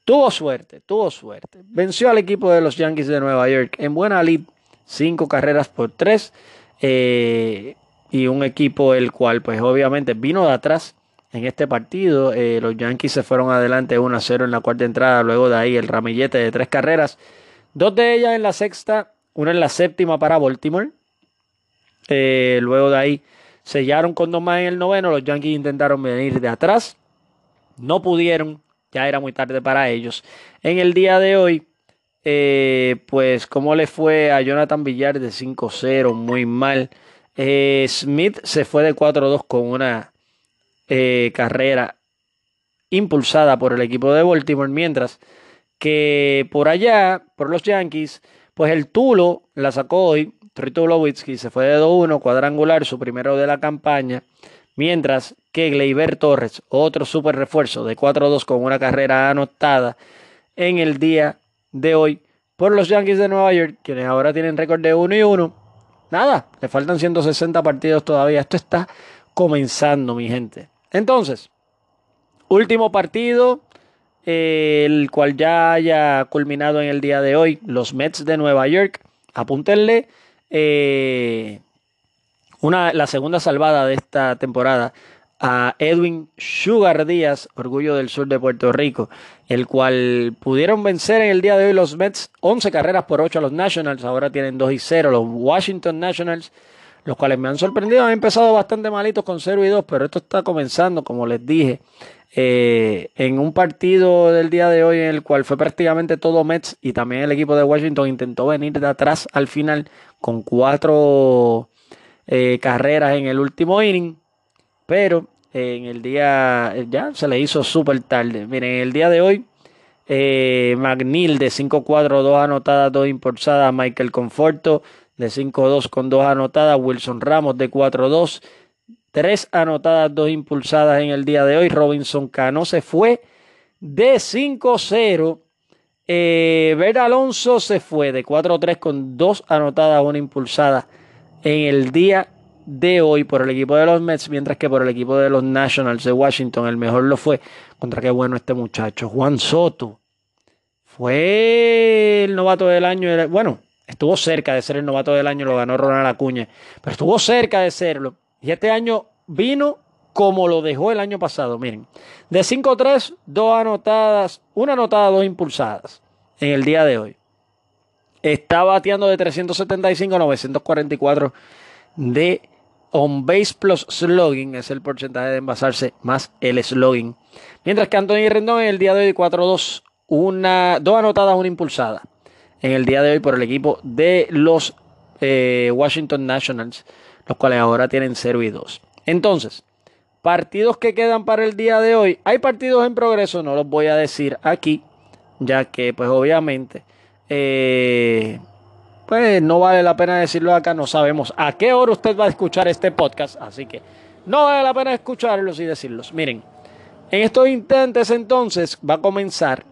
tuvo suerte, tuvo suerte. Venció al equipo de los Yankees de Nueva York en buena lead, cinco carreras por tres. Eh, y un equipo el cual pues obviamente vino de atrás en este partido. Eh, los Yankees se fueron adelante 1 a 0 en la cuarta entrada. Luego de ahí el ramillete de tres carreras. Dos de ellas en la sexta, una en la séptima para Baltimore. Eh, luego de ahí sellaron con dos más en el noveno. Los Yankees intentaron venir de atrás. No pudieron. Ya era muy tarde para ellos. En el día de hoy, eh, pues, ¿cómo le fue a Jonathan Villar de 5-0? Muy mal. Smith se fue de 4-2 con una eh, carrera impulsada por el equipo de Baltimore, mientras que por allá, por los Yankees, pues el Tulo la sacó hoy, Tritulowitzki se fue de 2-1, cuadrangular, su primero de la campaña, mientras que Gleyber Torres, otro super refuerzo de 4-2 con una carrera anotada en el día de hoy por los Yankees de Nueva York, quienes ahora tienen récord de 1 y 1. Nada, le faltan 160 partidos todavía. Esto está comenzando, mi gente. Entonces, último partido, eh, el cual ya haya culminado en el día de hoy, los Mets de Nueva York. Apúntenle eh, una, la segunda salvada de esta temporada a Edwin Sugar Díaz, orgullo del sur de Puerto Rico, el cual pudieron vencer en el día de hoy los Mets 11 carreras por 8 a los Nationals, ahora tienen 2 y 0 los Washington Nationals los cuales me han sorprendido. Han empezado bastante malitos con 0 y 2, pero esto está comenzando, como les dije, eh, en un partido del día de hoy en el cual fue prácticamente todo Mets y también el equipo de Washington intentó venir de atrás al final con cuatro eh, carreras en el último inning, pero en el día ya se le hizo súper tarde. Miren, en el día de hoy. Eh, McNeil de 5-4, 2 anotadas, 2 impulsadas. Michael Conforto de 5-2 con 2 anotadas. Wilson Ramos de 4-2. 3 anotadas, 2 impulsadas en el día de hoy. Robinson Cano se fue de 5-0. Eh, Ver Alonso se fue de 4-3 con 2 anotadas, 1 impulsada en el día de hoy por el equipo de los Mets, mientras que por el equipo de los Nationals de Washington el mejor lo fue. Contra qué bueno este muchacho, Juan Soto. Fue el novato del año. Bueno, Estuvo cerca de ser el novato del año, lo ganó Ronald Acuña, pero estuvo cerca de serlo. Y este año vino como lo dejó el año pasado. Miren, de 5-3, dos anotadas, una anotada, dos impulsadas en el día de hoy. Está bateando de 375 a 944 de on base plus slugging, es el porcentaje de envasarse más el slugging. Mientras que Anthony Rendón en el día de hoy 4-2, una, dos anotadas, una impulsada en el día de hoy por el equipo de los eh, Washington Nationals, los cuales ahora tienen 0 y 2. Entonces, partidos que quedan para el día de hoy. Hay partidos en progreso, no los voy a decir aquí, ya que pues obviamente eh, pues no vale la pena decirlo acá, no sabemos a qué hora usted va a escuchar este podcast, así que no vale la pena escucharlos y decirlos. Miren, en estos instantes entonces va a comenzar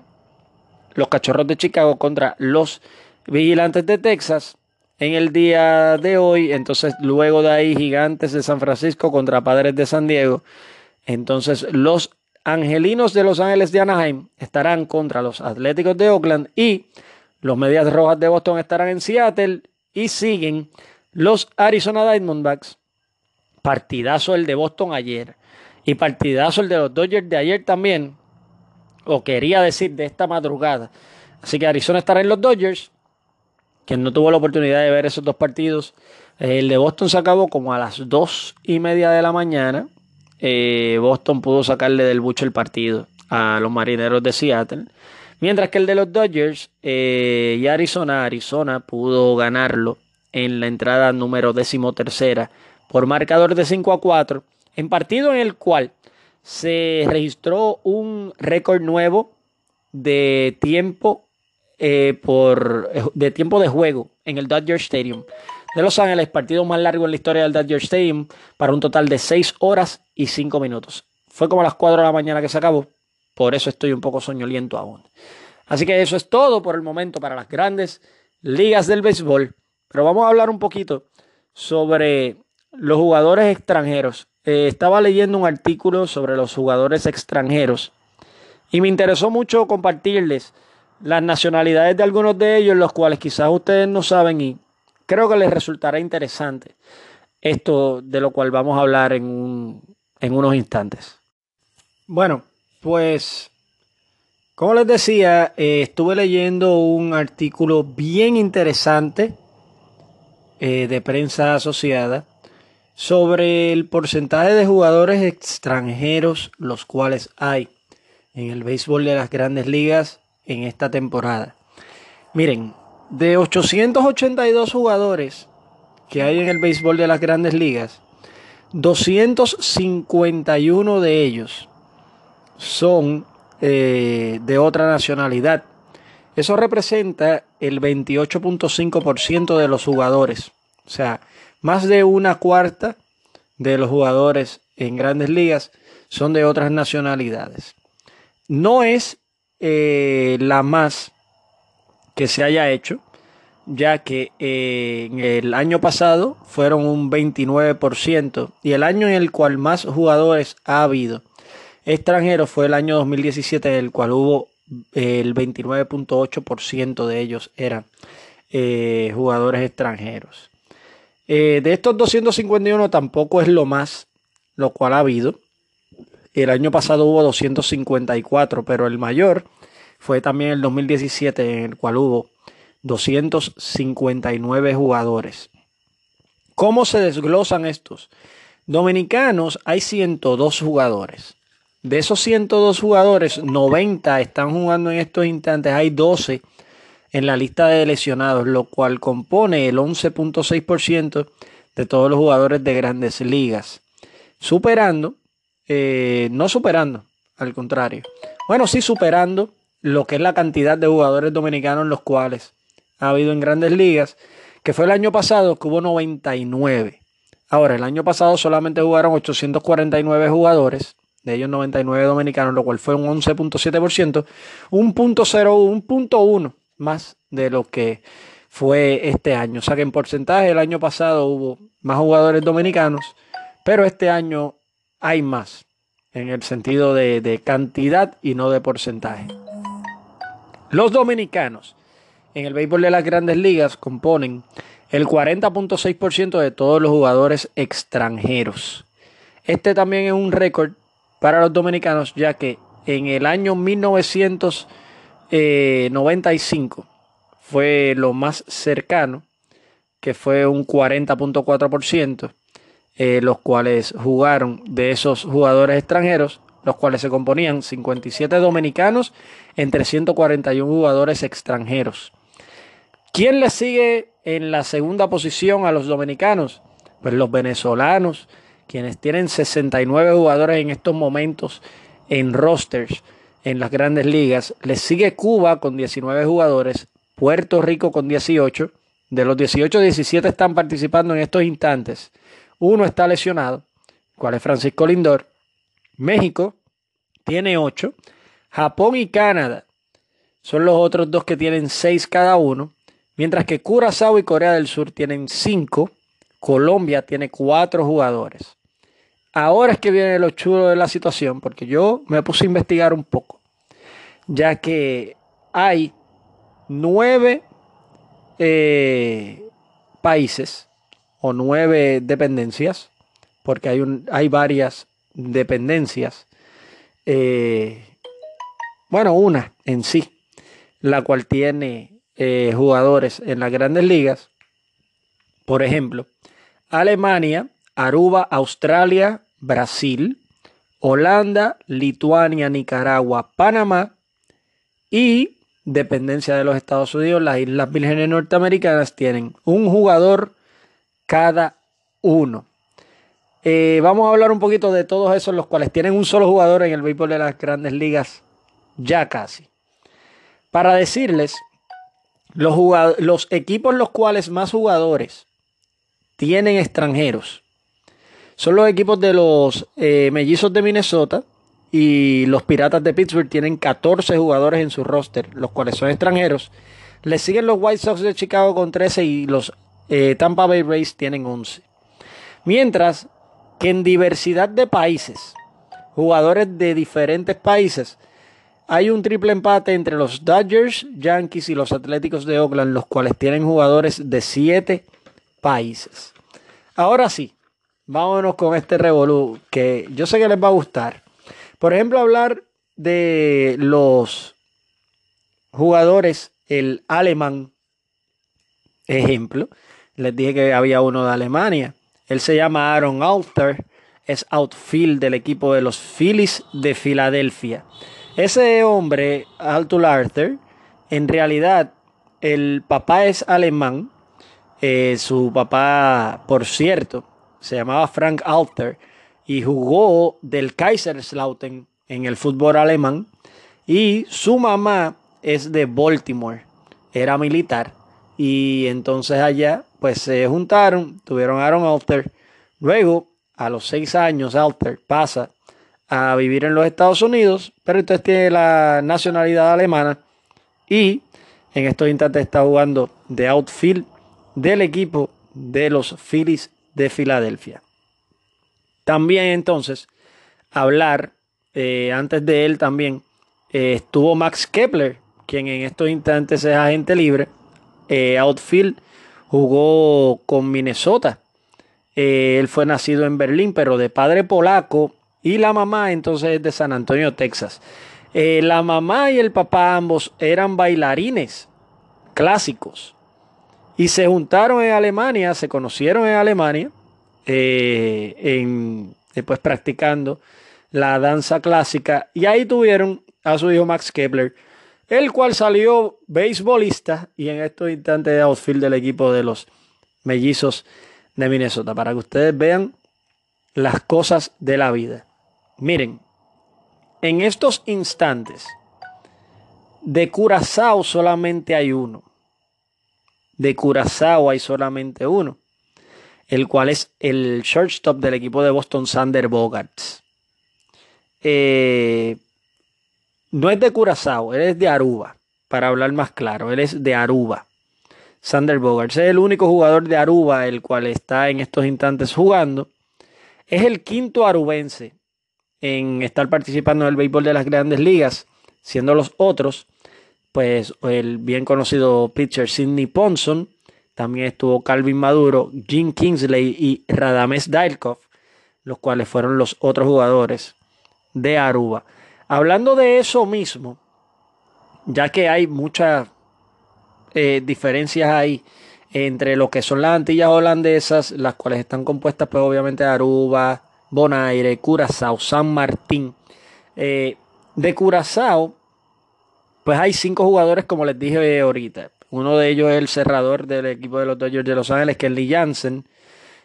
los Cachorros de Chicago contra los Vigilantes de Texas en el día de hoy. Entonces, luego de ahí, Gigantes de San Francisco contra Padres de San Diego. Entonces, los Angelinos de Los Ángeles de Anaheim estarán contra los Atléticos de Oakland y los Medias Rojas de Boston estarán en Seattle y siguen los Arizona Diamondbacks. Partidazo el de Boston ayer y partidazo el de los Dodgers de ayer también o quería decir de esta madrugada, Así que Arizona estará en los Dodgers. Quien no tuvo la oportunidad de ver esos dos partidos, el de Boston se acabó como a las dos y media de la mañana. Eh, Boston pudo sacarle del bucho el partido a los marineros de Seattle. Mientras que el de los Dodgers eh, y Arizona, Arizona pudo ganarlo en la entrada número decimotercera por marcador de 5 a 4, en partido en el cual se registró un récord nuevo de tiempo eh, por de tiempo de juego en el Dodger Stadium de Los Ángeles, partido más largo en la historia del Dodger Stadium, para un total de 6 horas y 5 minutos. Fue como a las 4 de la mañana que se acabó, por eso estoy un poco soñoliento aún. Así que eso es todo por el momento para las grandes ligas del béisbol. Pero vamos a hablar un poquito sobre los jugadores extranjeros. Eh, estaba leyendo un artículo sobre los jugadores extranjeros y me interesó mucho compartirles las nacionalidades de algunos de ellos, los cuales quizás ustedes no saben y creo que les resultará interesante esto de lo cual vamos a hablar en, en unos instantes. Bueno, pues como les decía, eh, estuve leyendo un artículo bien interesante eh, de prensa asociada sobre el porcentaje de jugadores extranjeros los cuales hay en el béisbol de las grandes ligas en esta temporada. Miren, de 882 jugadores que hay en el béisbol de las grandes ligas, 251 de ellos son eh, de otra nacionalidad. Eso representa el 28.5% de los jugadores. O sea, más de una cuarta de los jugadores en grandes ligas son de otras nacionalidades. No es eh, la más que se haya hecho, ya que eh, en el año pasado fueron un 29% y el año en el cual más jugadores ha habido extranjeros fue el año 2017, en el cual hubo eh, el 29.8% de ellos eran jugadores extranjeros. de estos 251 tampoco es lo más, lo cual ha habido. El año pasado hubo 254, pero el mayor fue también el 2017 en el cual hubo 259 jugadores. ¿Cómo se desglosan estos? Dominicanos hay 102 jugadores. De esos 102 jugadores, 90 están jugando en estos instantes. Hay 12 en la lista de lesionados, lo cual compone el 11.6% de todos los jugadores de grandes ligas. Superando, eh, no superando, al contrario. Bueno, sí superando lo que es la cantidad de jugadores dominicanos los cuales ha habido en grandes ligas, que fue el año pasado que hubo 99. Ahora, el año pasado solamente jugaron 849 jugadores, de ellos 99 dominicanos, lo cual fue un 11.7%, un punto un punto uno más de lo que fue este año. O sea que en porcentaje el año pasado hubo más jugadores dominicanos, pero este año hay más en el sentido de cantidad y no de porcentaje. Los dominicanos en el béisbol de las grandes ligas componen el 40.6% de todos los jugadores extranjeros. Este también es un récord para los dominicanos ya que en el año 1995 fue lo más cercano, que fue un 40.4%, eh, los cuales jugaron de esos jugadores extranjeros los cuales se componían 57 dominicanos entre 141 jugadores extranjeros. ¿Quién le sigue en la segunda posición a los dominicanos? Pues los venezolanos, quienes tienen 69 jugadores en estos momentos en rosters en las grandes ligas. Les sigue Cuba con 19 jugadores, Puerto Rico con 18. De los 18, 17 están participando en estos instantes. Uno está lesionado, cual es Francisco Lindor. México tiene 8. Japón y Canadá son los otros dos que tienen 6 cada uno. Mientras que Curazao y Corea del Sur tienen 5. Colombia tiene 4 jugadores. Ahora es que viene lo chulo de la situación, porque yo me puse a investigar un poco, ya que hay 9 eh, países o 9 dependencias, porque hay, hay varias dependencias, eh, bueno, una en sí, la cual tiene eh, jugadores en las grandes ligas. Por ejemplo, Alemania, Aruba, Australia, Brasil, Holanda, Lituania, Nicaragua, Panamá y dependencia de los Estados Unidos, las Islas Vírgenes Norteamericanas tienen un jugador cada uno. Eh, vamos a hablar un poquito de todos esos, los cuales tienen un solo jugador en el béisbol de las grandes ligas, ya casi. Para decirles, los, los equipos los cuales más jugadores tienen extranjeros son los equipos de los eh, Mellizos de Minnesota y los Piratas de Pittsburgh tienen 14 jugadores en su roster, los cuales son extranjeros. Les siguen los White Sox de Chicago con 13 y los eh, Tampa Bay Rays tienen 11. Mientras que en diversidad de países, jugadores de diferentes países, hay un triple empate entre los Dodgers, Yankees y los Atléticos de Oakland, los cuales tienen jugadores de 7 países. Ahora sí, vámonos con este revolú que yo sé que les va a gustar. Por ejemplo, hablar de los jugadores, el alemán, ejemplo, les dije que había uno de Alemania. Él se llama Aaron Alter, es outfield del equipo de los Phillies de Filadelfia. Ese hombre, Altul Arthur, en realidad el papá es alemán. Eh, su papá, por cierto, se llamaba Frank Alter y jugó del Kaiserslautern en el fútbol alemán. Y su mamá es de Baltimore, era militar. Y entonces allá, pues se juntaron, tuvieron Aaron Alter. Luego, a los seis años, Alter pasa a vivir en los Estados Unidos, pero entonces tiene la nacionalidad alemana. Y en estos instantes está jugando de outfield del equipo de los Phillies de Filadelfia. También entonces, hablar, eh, antes de él también, eh, estuvo Max Kepler, quien en estos instantes es agente libre. Eh, outfield jugó con Minnesota. él fue nacido en Berlín, pero de padre polaco. Y la mamá entonces es de San Antonio, Texas. la mamá y el papá ambos eran bailarines clásicos. Y se juntaron en Alemania, se conocieron en Alemania, eh, en, después practicando la danza clásica. Y ahí tuvieron a su hijo Max Kepler, el cual salió beisbolista y en estos instantes de outfield del equipo de los mellizos de Minnesota. Para que ustedes vean las cosas de la vida. Miren, en estos instantes de Curazao solamente hay uno de Curazao hay solamente uno, el cual es el shortstop del equipo de Boston, Sander Bogarts. Eh, no es de Curazao, él es de Aruba, para hablar más claro, él es de Aruba. Sander Bogarts es el único jugador de Aruba el cual está en estos instantes jugando. Es el quinto arubense en estar participando en el béisbol de las grandes ligas, siendo los otros pues el bien conocido pitcher Sidney Ponson, también estuvo Calvin Maduro, Jim Kingsley y Radames Dailkov, los cuales fueron los otros jugadores de Aruba. Hablando de eso mismo, ya que hay muchas eh, diferencias ahí entre lo que son las Antillas holandesas, las cuales están compuestas pues obviamente de Aruba, Bonaire, Curazao, San Martín. Eh, de Curazao pues hay cinco jugadores, como les dije ahorita. Uno de ellos es el cerrador del equipo de los Dodgers de Los Ángeles, que es Lee.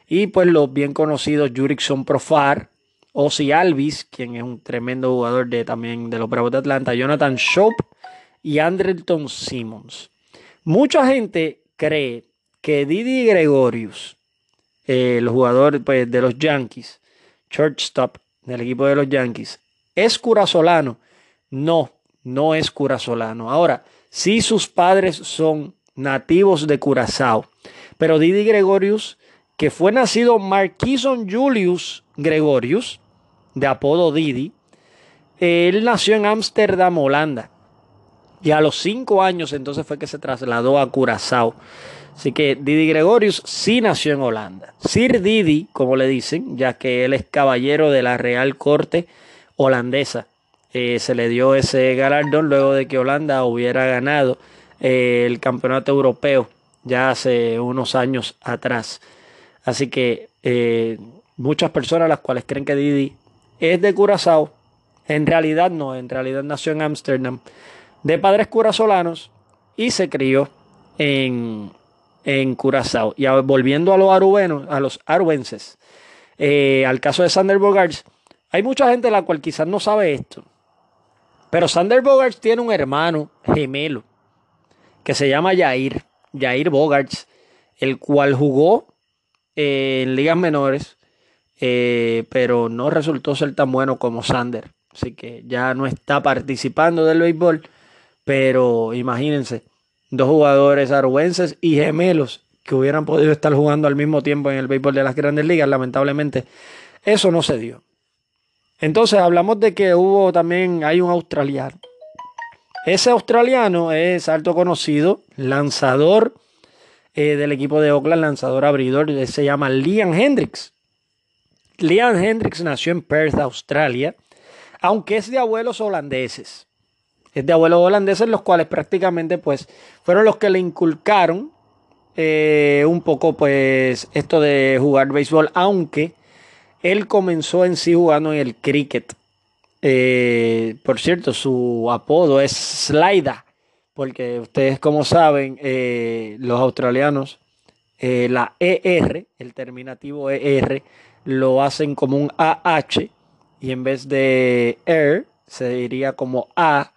Y pues los bien conocidos Jurickson Profar, Ozzy Alvis, quien es un tremendo jugador de, también de los Bravos de Atlanta, Jonathan Shope y Andrelton Simmons. Mucha gente cree que Didi Gregorius, eh, el jugador pues, de los Yankees, shortstop del equipo de los Yankees, es curazolano. No, no es curazolano. Ahora, sí sus padres son nativos de Curazao, pero Didi Gregorius, que fue nacido Marquison Julius Gregorius, de apodo Didi, él nació en Ámsterdam, Holanda. Y a los cinco años entonces fue que se trasladó a Curazao. Así que Didi Gregorius sí nació en Holanda. Sir Didi, como le dicen, ya que él es caballero de la Real Corte holandesa eh, se le dio ese galardón luego de que Holanda hubiera ganado eh, el campeonato europeo ya hace unos años atrás. Así que eh, muchas personas las cuales creen que Didi es de Curazao, en realidad no, en realidad nació en Ámsterdam, de padres curazolanos y se crió en, en Curazao. Y volviendo a los arubenos, a los arubenses, al caso de Sander Bogarts, hay mucha gente la cual quizás no sabe esto. Pero Sander Bogarts tiene un hermano gemelo que se llama Jair, Jair Bogarts, el cual jugó en ligas menores, eh, pero no resultó ser tan bueno como Sander. Así que ya no está participando del béisbol. Pero imagínense, dos jugadores aruenses y gemelos que hubieran podido estar jugando al mismo tiempo en el béisbol de las grandes ligas. Lamentablemente, eso no se dio. Entonces hablamos de que hubo también, hay un australiano. Ese australiano es alto conocido, lanzador eh, del equipo de Oakland, lanzador abridor, se llama Liam Hendricks. Liam Hendricks nació en Perth, Australia, aunque es de abuelos holandeses. Es de abuelos holandeses los cuales prácticamente pues fueron los que le inculcaron eh, un poco pues esto de jugar béisbol, aunque él comenzó en sí jugando en el cricket. Eh, por cierto, su apodo es Slida porque ustedes como saben, eh, los australianos, eh, la ER, el terminativo ER, lo hacen como un AH y en vez de ER se diría como A.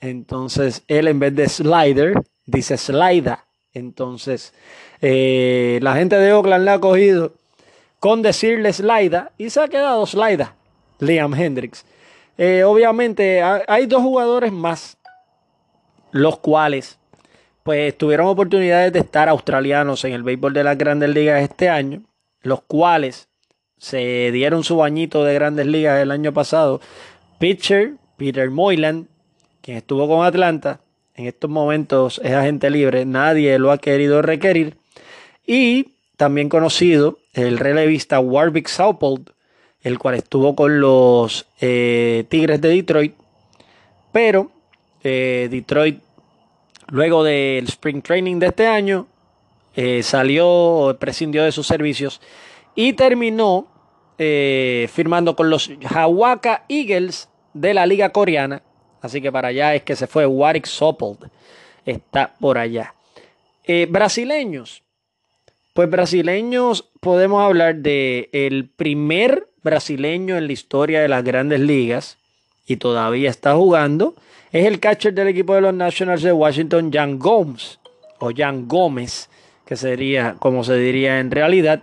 Entonces él en vez de slider dice slida. Entonces la gente de Oakland le ha cogido con decirle slida y se ha quedado slida, Liam Hendricks. obviamente hay dos jugadores más los cuales pues tuvieron oportunidades de estar australianos en el béisbol de las grandes ligas este año, los cuales se dieron su bañito de grandes ligas el año pasado. Pitcher, Peter Moylan, quien estuvo con Atlanta, en estos momentos es agente libre, nadie lo ha querido requerir. Y también conocido el relevista Warwick Saupold, el cual estuvo con los eh, Tigres de Detroit, pero eh, Detroit Luego del Spring Training de este año, eh, salió, prescindió de sus servicios y terminó firmando con los Hawaka Eagles de la Liga Coreana. Así que para allá es que se fue Warwick Sopold. Está por allá. Brasileños. Pues brasileños podemos hablar de el primer brasileño en la historia de las grandes ligas y todavía está jugando es el catcher del equipo de los Nationals de Washington, Jan Gomes, o Jan Gómez, que sería como se diría en realidad.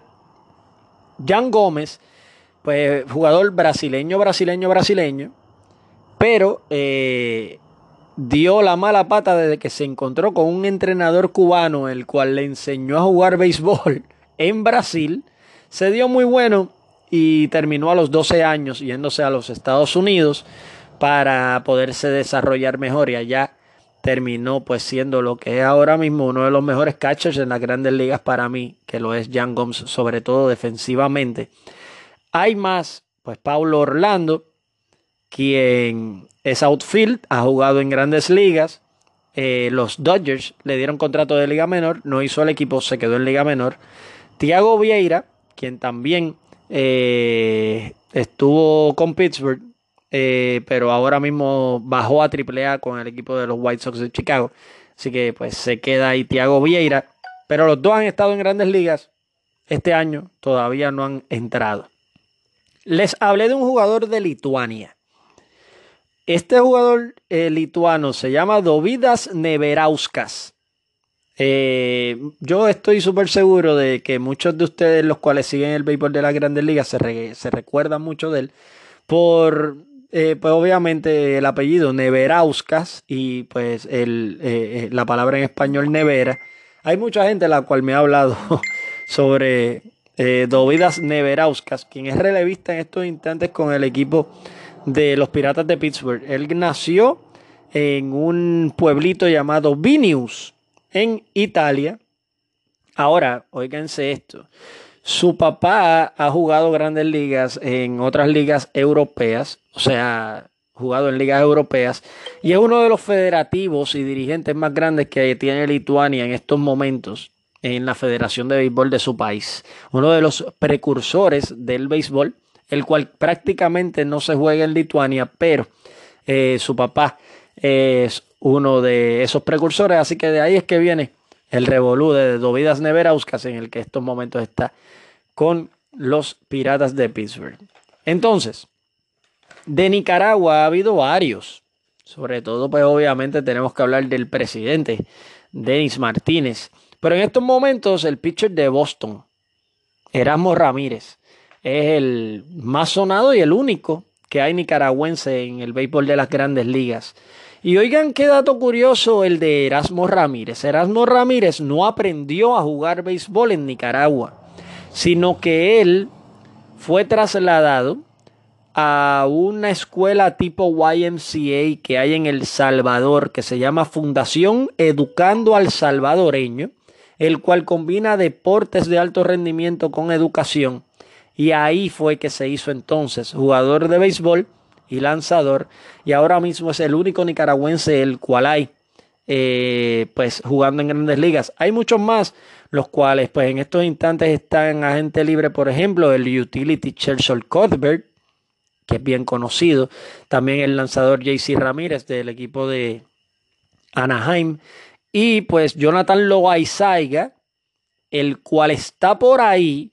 Jan Gómez, pues jugador brasileño, brasileño, brasileño, pero eh, dio la mala pata desde que se encontró con un entrenador cubano, el cual le enseñó a jugar béisbol en Brasil. Se dio muy bueno y terminó a los 12 años yéndose a los Estados Unidos para poderse desarrollar mejor y allá terminó pues siendo lo que es ahora mismo uno de los mejores catchers en las grandes ligas para mí, que lo es Jan Gomes, sobre todo defensivamente. Hay más, pues Paulo Orlando, quien es outfield, ha jugado en grandes ligas. Eh, los Dodgers le dieron contrato de liga menor, no hizo el equipo, se quedó en liga menor. Tiago Vieira, quien también eh, estuvo con Pittsburgh, eh, pero ahora mismo bajó a AAA con el equipo de los White Sox de Chicago. Así que pues se queda ahí Tiago Vieira. Pero los dos han estado en grandes ligas. Este año todavía no han entrado. Les hablé de un jugador de Lituania. Este jugador eh, lituano se llama Dovidas Neverauskas. Eh, yo estoy súper seguro de que muchos de ustedes, los cuales siguen el béisbol de las grandes ligas, se, recuerdan mucho de él por eh, pues obviamente el apellido Neverauskas y pues el, la palabra en español nevera. Hay mucha gente la cual me ha hablado sobre Dovidas Neverauskas, quien es relevista en estos instantes con el equipo de los Piratas de Pittsburgh. Él nació en un pueblito llamado Vinius, en Italia. Ahora, oíganse esto. Su papá ha jugado grandes ligas en otras ligas europeas, o sea, jugado en ligas europeas y es uno de los federativos y dirigentes más grandes que tiene Lituania en estos momentos en la Federación de Béisbol de su país. Uno de los precursores del béisbol, el cual prácticamente no se juega en Lituania, pero eh, su papá es uno de esos precursores, así que de ahí es que viene el revolú de Dovidas Neverauskas en el que estos momentos está con los Piratas de Pittsburgh. Entonces, de Nicaragua ha habido varios. Sobre todo, pues obviamente tenemos que hablar del presidente, Denis Martínez. Pero en estos momentos, el pitcher de Boston, Erasmo Ramírez, es el más sonado y el único que hay nicaragüense en el béisbol de las grandes ligas. Y oigan qué dato curioso el de Erasmo Ramírez. Erasmo Ramírez no aprendió a jugar béisbol en Nicaragua, sino que él fue trasladado a una escuela tipo YMCA que hay en El Salvador, que se llama Fundación Educando al Salvadoreño, el cual combina deportes de alto rendimiento con educación. Y ahí fue que se hizo entonces jugador de béisbol y lanzador. Y ahora mismo es el único nicaragüense el cual hay eh, pues jugando en grandes ligas. Hay muchos más, los cuales pues en estos instantes están agente libre, por ejemplo, el utility Churchill Cuthbert, que es bien conocido. También el lanzador JC Ramírez del equipo de Anaheim. Y pues Jonathan Loaizaiga, el cual está por ahí,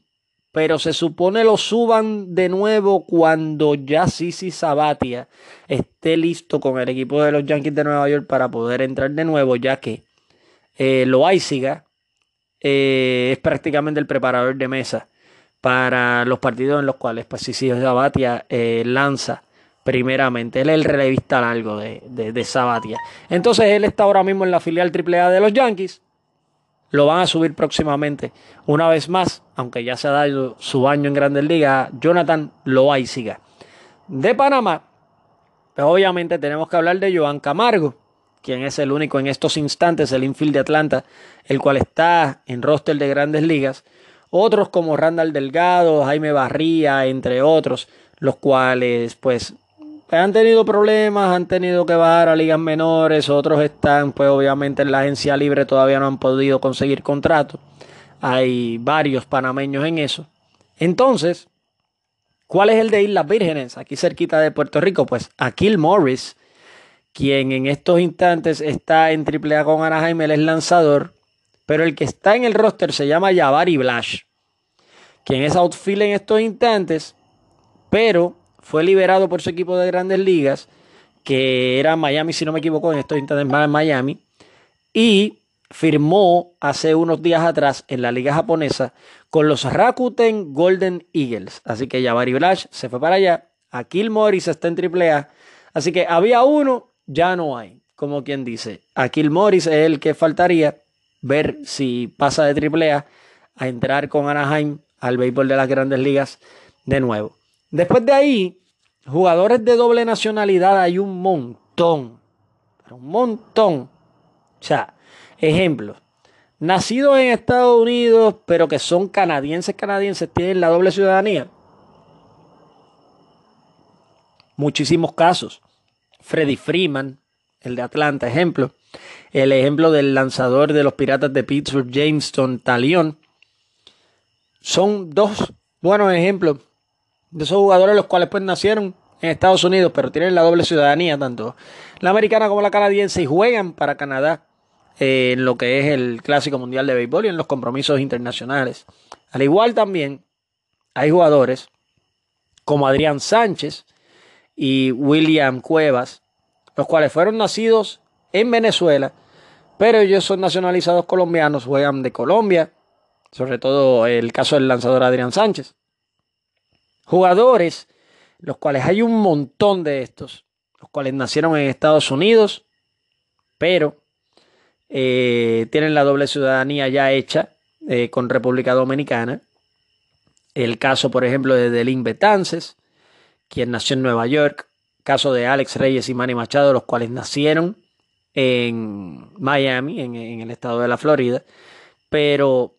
pero se supone lo suban de nuevo cuando ya Sisi Sabatia esté listo con el equipo de los Yankees de Nueva York para poder entrar de nuevo, ya que eh, eh, es prácticamente el preparador de mesa para los partidos en los cuales pues Sisi Sabatia eh, lanza primeramente. Él es el relevista largo de, de, de Sabatia. Entonces él está ahora mismo en la filial AAA de los Yankees lo van a subir próximamente. Una vez más, aunque ya se ha dado su año en Grandes Ligas, Jonathan siga. De Panamá, pues obviamente tenemos que hablar de Joan Camargo, quien es el único en estos instantes, el infield de Atlanta, el cual está en roster de Grandes Ligas. Otros como Randall Delgado, Jaime Barría, entre otros, los cuales pues han tenido problemas, han tenido que bajar a ligas menores, otros están, pues obviamente en la agencia libre todavía no han podido conseguir contrato. Hay varios panameños en eso. Entonces, ¿cuál es el de Islas Vírgenes? Aquí cerquita de Puerto Rico, pues Aquil Morris, quien en estos instantes está en AAA con Anaheim, él es lanzador, pero el que está en el roster se llama Javari Blash, quien es outfield en estos instantes, pero fue liberado por su equipo de grandes ligas, que era Miami, si no me equivoco, en estos instantes en Miami, y firmó hace unos días atrás en la liga japonesa con los Rakuten Golden Eagles. Así que Jabari Blash se fue para allá. Akil Morris está en AAA. Así que había uno, ya no hay. Como quien dice, Akil Morris es el que faltaría ver si pasa de AAA a entrar con Anaheim al béisbol de las grandes ligas de nuevo. Después de ahí, jugadores de doble nacionalidad hay un montón. Un montón. O sea, ejemplos. Nacidos en Estados Unidos, pero que son canadienses, canadienses, tienen la doble ciudadanía. Muchísimos casos. Freddy Freeman, el de Atlanta, ejemplo. El ejemplo del lanzador de los Piratas de Pittsburgh, Jameson Talion. Son dos buenos ejemplos de esos jugadores los cuales pues nacieron en Estados Unidos, pero tienen la doble ciudadanía, tanto la americana como la canadiense, y juegan para Canadá en lo que es el Clásico Mundial de Béisbol y en los compromisos internacionales. Al igual también hay jugadores como Adrián Sánchez y William Cuevas, los cuales fueron nacidos en Venezuela, pero ellos son nacionalizados colombianos, juegan de Colombia, sobre todo el caso del lanzador Adrián Sánchez. Jugadores, los cuales hay un montón de estos, los cuales nacieron en Estados Unidos, pero eh, tienen la doble ciudadanía ya hecha eh, con República Dominicana. El caso, por ejemplo, de Delin Betances, quien nació en Nueva York. Caso de Alex Reyes y Manny Machado, los cuales nacieron en Miami, en, en el estado de la Florida. Pero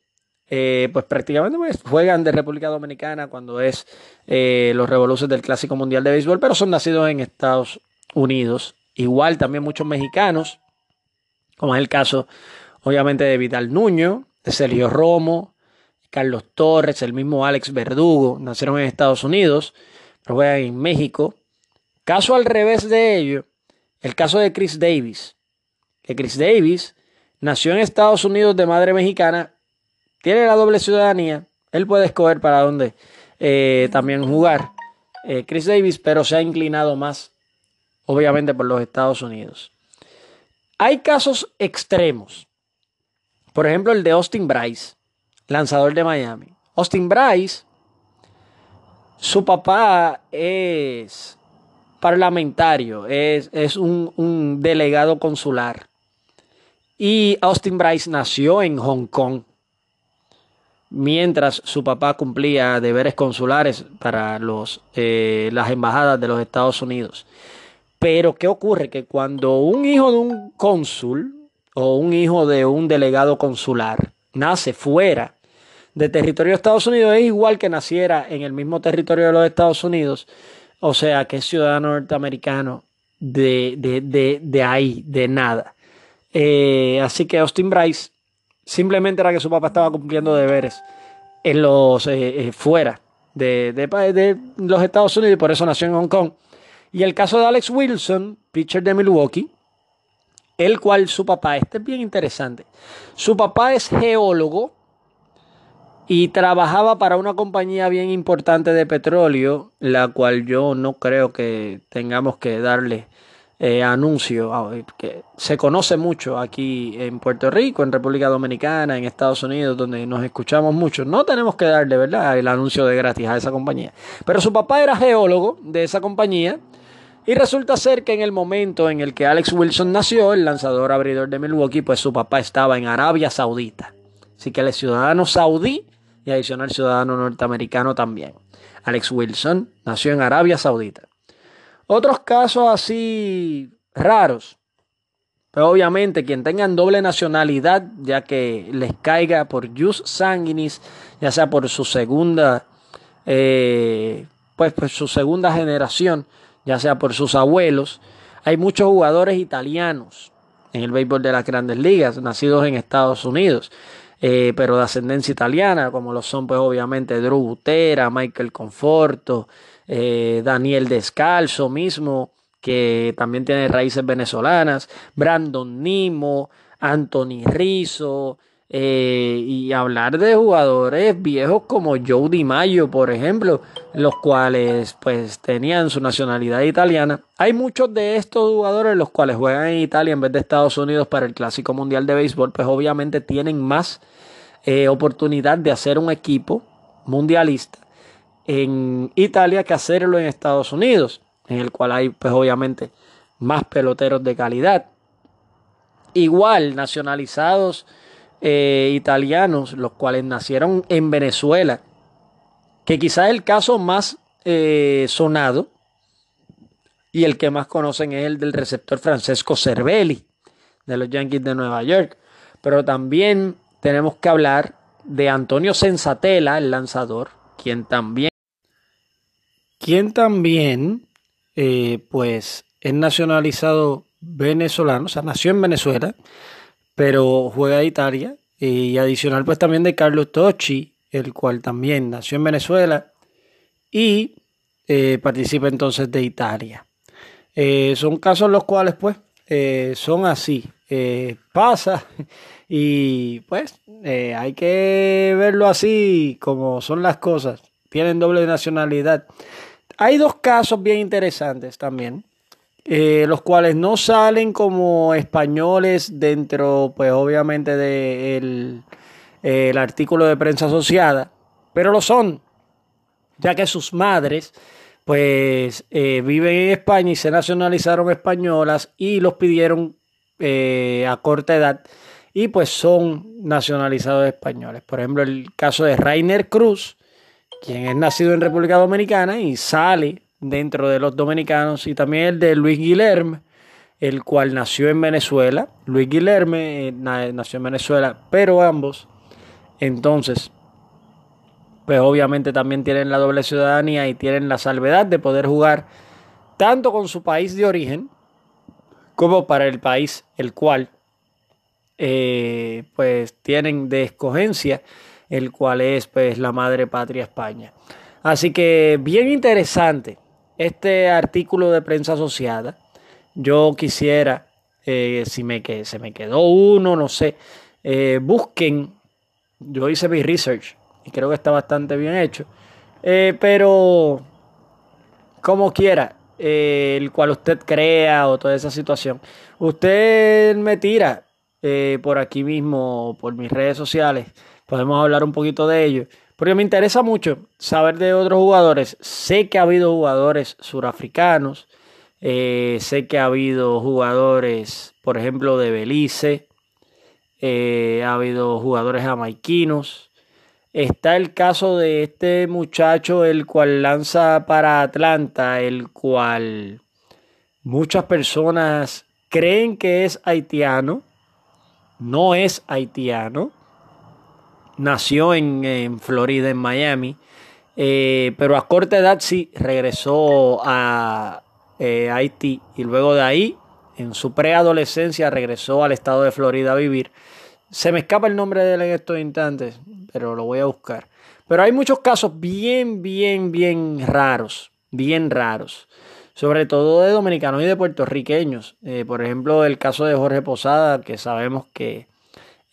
eh, pues prácticamente pues, juegan de República Dominicana cuando es eh, los revoluciones del Clásico Mundial de Béisbol, pero son nacidos en Estados Unidos. Igual también muchos mexicanos, como es el caso obviamente de Vidal Nuño, de Sergio Romo, Carlos Torres, el mismo Alex Verdugo, nacieron en Estados Unidos, pero juegan en México. Caso al revés de ello, el caso de Chris Davis, que Chris Davis nació en Estados Unidos de madre mexicana, tiene la doble ciudadanía, él puede escoger para dónde eh, también jugar. Eh, Chris Davis, pero se ha inclinado más, obviamente, por los Estados Unidos. Hay casos extremos. Por ejemplo, el de Austin Bryce, lanzador de Miami. Austin Bryce, su papá es parlamentario, es, es un, un delegado consular. Y Austin Bryce nació en Hong Kong mientras su papá cumplía deberes consulares para los, eh, las embajadas de los Estados Unidos. Pero ¿qué ocurre? Que cuando un hijo de un cónsul o un hijo de un delegado consular nace fuera de territorio de Estados Unidos, es igual que naciera en el mismo territorio de los Estados Unidos, o sea, que es ciudadano norteamericano de, de, de, ahí, de nada. Eh, así que Austin Bryce Simplemente era que su papá estaba cumpliendo deberes en los eh, eh, fuera de, de, los Estados Unidos y por eso nació en Hong Kong. Y el caso de Alex Wilson, pitcher de Milwaukee, el cual su papá, este es bien interesante, su papá es geólogo y trabajaba para una compañía bien importante de petróleo, la cual yo no creo que tengamos que darle eh, anuncio ah, que se conoce mucho aquí en Puerto Rico, en República Dominicana, en Estados Unidos, donde nos escuchamos mucho. No tenemos que darle, ¿verdad?, el anuncio de gratis a esa compañía. Pero su papá era geólogo de esa compañía. Y resulta ser que en el momento en el que Alex Wilson nació, el lanzador abridor de Milwaukee, pues su papá estaba en Arabia Saudita. Así que él es ciudadano saudí y adicional ciudadano norteamericano también. Alex Wilson nació en Arabia Saudita. Otros casos así raros. Pero obviamente quien tengan doble nacionalidad, ya que les caiga por jus sanguinis, ya sea por su segunda, eh, pues por su segunda generación, ya sea por sus abuelos. Hay muchos jugadores italianos en el béisbol de las grandes ligas, nacidos en Estados Unidos, eh, pero de ascendencia italiana, como lo son pues obviamente Drew Butera, Michael Conforto, eh, Daniel Descalzo mismo, que también tiene raíces venezolanas, Brandon Nimo, Anthony Rizzo, eh, y hablar de jugadores viejos como Joe Di Mayo, por ejemplo, los cuales pues tenían su nacionalidad italiana. Hay muchos de estos jugadores los cuales juegan en Italia en vez de Estados Unidos para el Clásico Mundial de Béisbol, pues obviamente tienen más eh, oportunidad de hacer un equipo mundialista en Italia que hacerlo en Estados Unidos, en el cual hay pues obviamente más peloteros de calidad. Igual nacionalizados eh, italianos, los cuales nacieron en Venezuela, que quizás el caso más eh, sonado y el que más conocen es el del receptor Francesco Cervelli de los Yankees de Nueva York. Pero también tenemos que hablar de Antonio Sensatela, el lanzador, quien también quien también, eh, pues, es nacionalizado venezolano, o sea, nació en Venezuela, pero juega de Italia, y adicional, pues, también de Carlos Tocci, el cual también nació en Venezuela y eh, participa entonces de Italia. Eh, son casos los cuales, pues, son así. pasa y, pues, hay que verlo así como son las cosas. Tienen doble nacionalidad. Hay dos casos bien interesantes también, eh, los cuales no salen como españoles dentro, pues obviamente, del de el artículo de prensa asociada, pero lo son, ya que sus madres, pues, eh, viven en España y se nacionalizaron españolas y los pidieron eh, a corta edad y pues son nacionalizados españoles. Por ejemplo, el caso de Rainer Cruz, quien es nacido en República Dominicana y sale dentro de los dominicanos, y también el de Luis Guilherme, el cual nació en Venezuela. Luis Guilherme eh, nació en Venezuela, pero ambos, entonces, pues obviamente también tienen la doble ciudadanía y tienen la salvedad de poder jugar tanto con su país de origen como para el país el cual eh, pues tienen de escogencia, el cual es pues la madre patria España. Así que bien interesante este artículo de prensa asociada. Yo quisiera, eh, si me, se me quedó uno, no sé, eh, busquen, yo hice mi research y creo que está bastante bien hecho, pero como quiera, el cual usted crea o toda esa situación, usted me tira eh, por aquí mismo, por mis redes sociales. Podemos hablar un poquito de ello. Porque me interesa mucho saber de otros jugadores. Sé que ha habido jugadores surafricanos. Eh, sé que ha habido jugadores, por ejemplo, de Belice. Eh, ha habido jugadores jamaiquinos. Está el caso de este muchacho, el cual lanza para Atlanta, el cual muchas personas creen que es haitiano no es haitiano, nació en, Florida, en Miami, eh, pero a corta edad sí regresó a eh, Haití y luego de ahí, en su preadolescencia, regresó al estado de Florida a vivir. Se me escapa el nombre de él en estos instantes, pero lo voy a buscar. Pero hay muchos casos bien, bien, bien raros, bien raros sobre todo de dominicanos y de puertorriqueños. Eh, por ejemplo, el caso de Jorge Posada, que sabemos que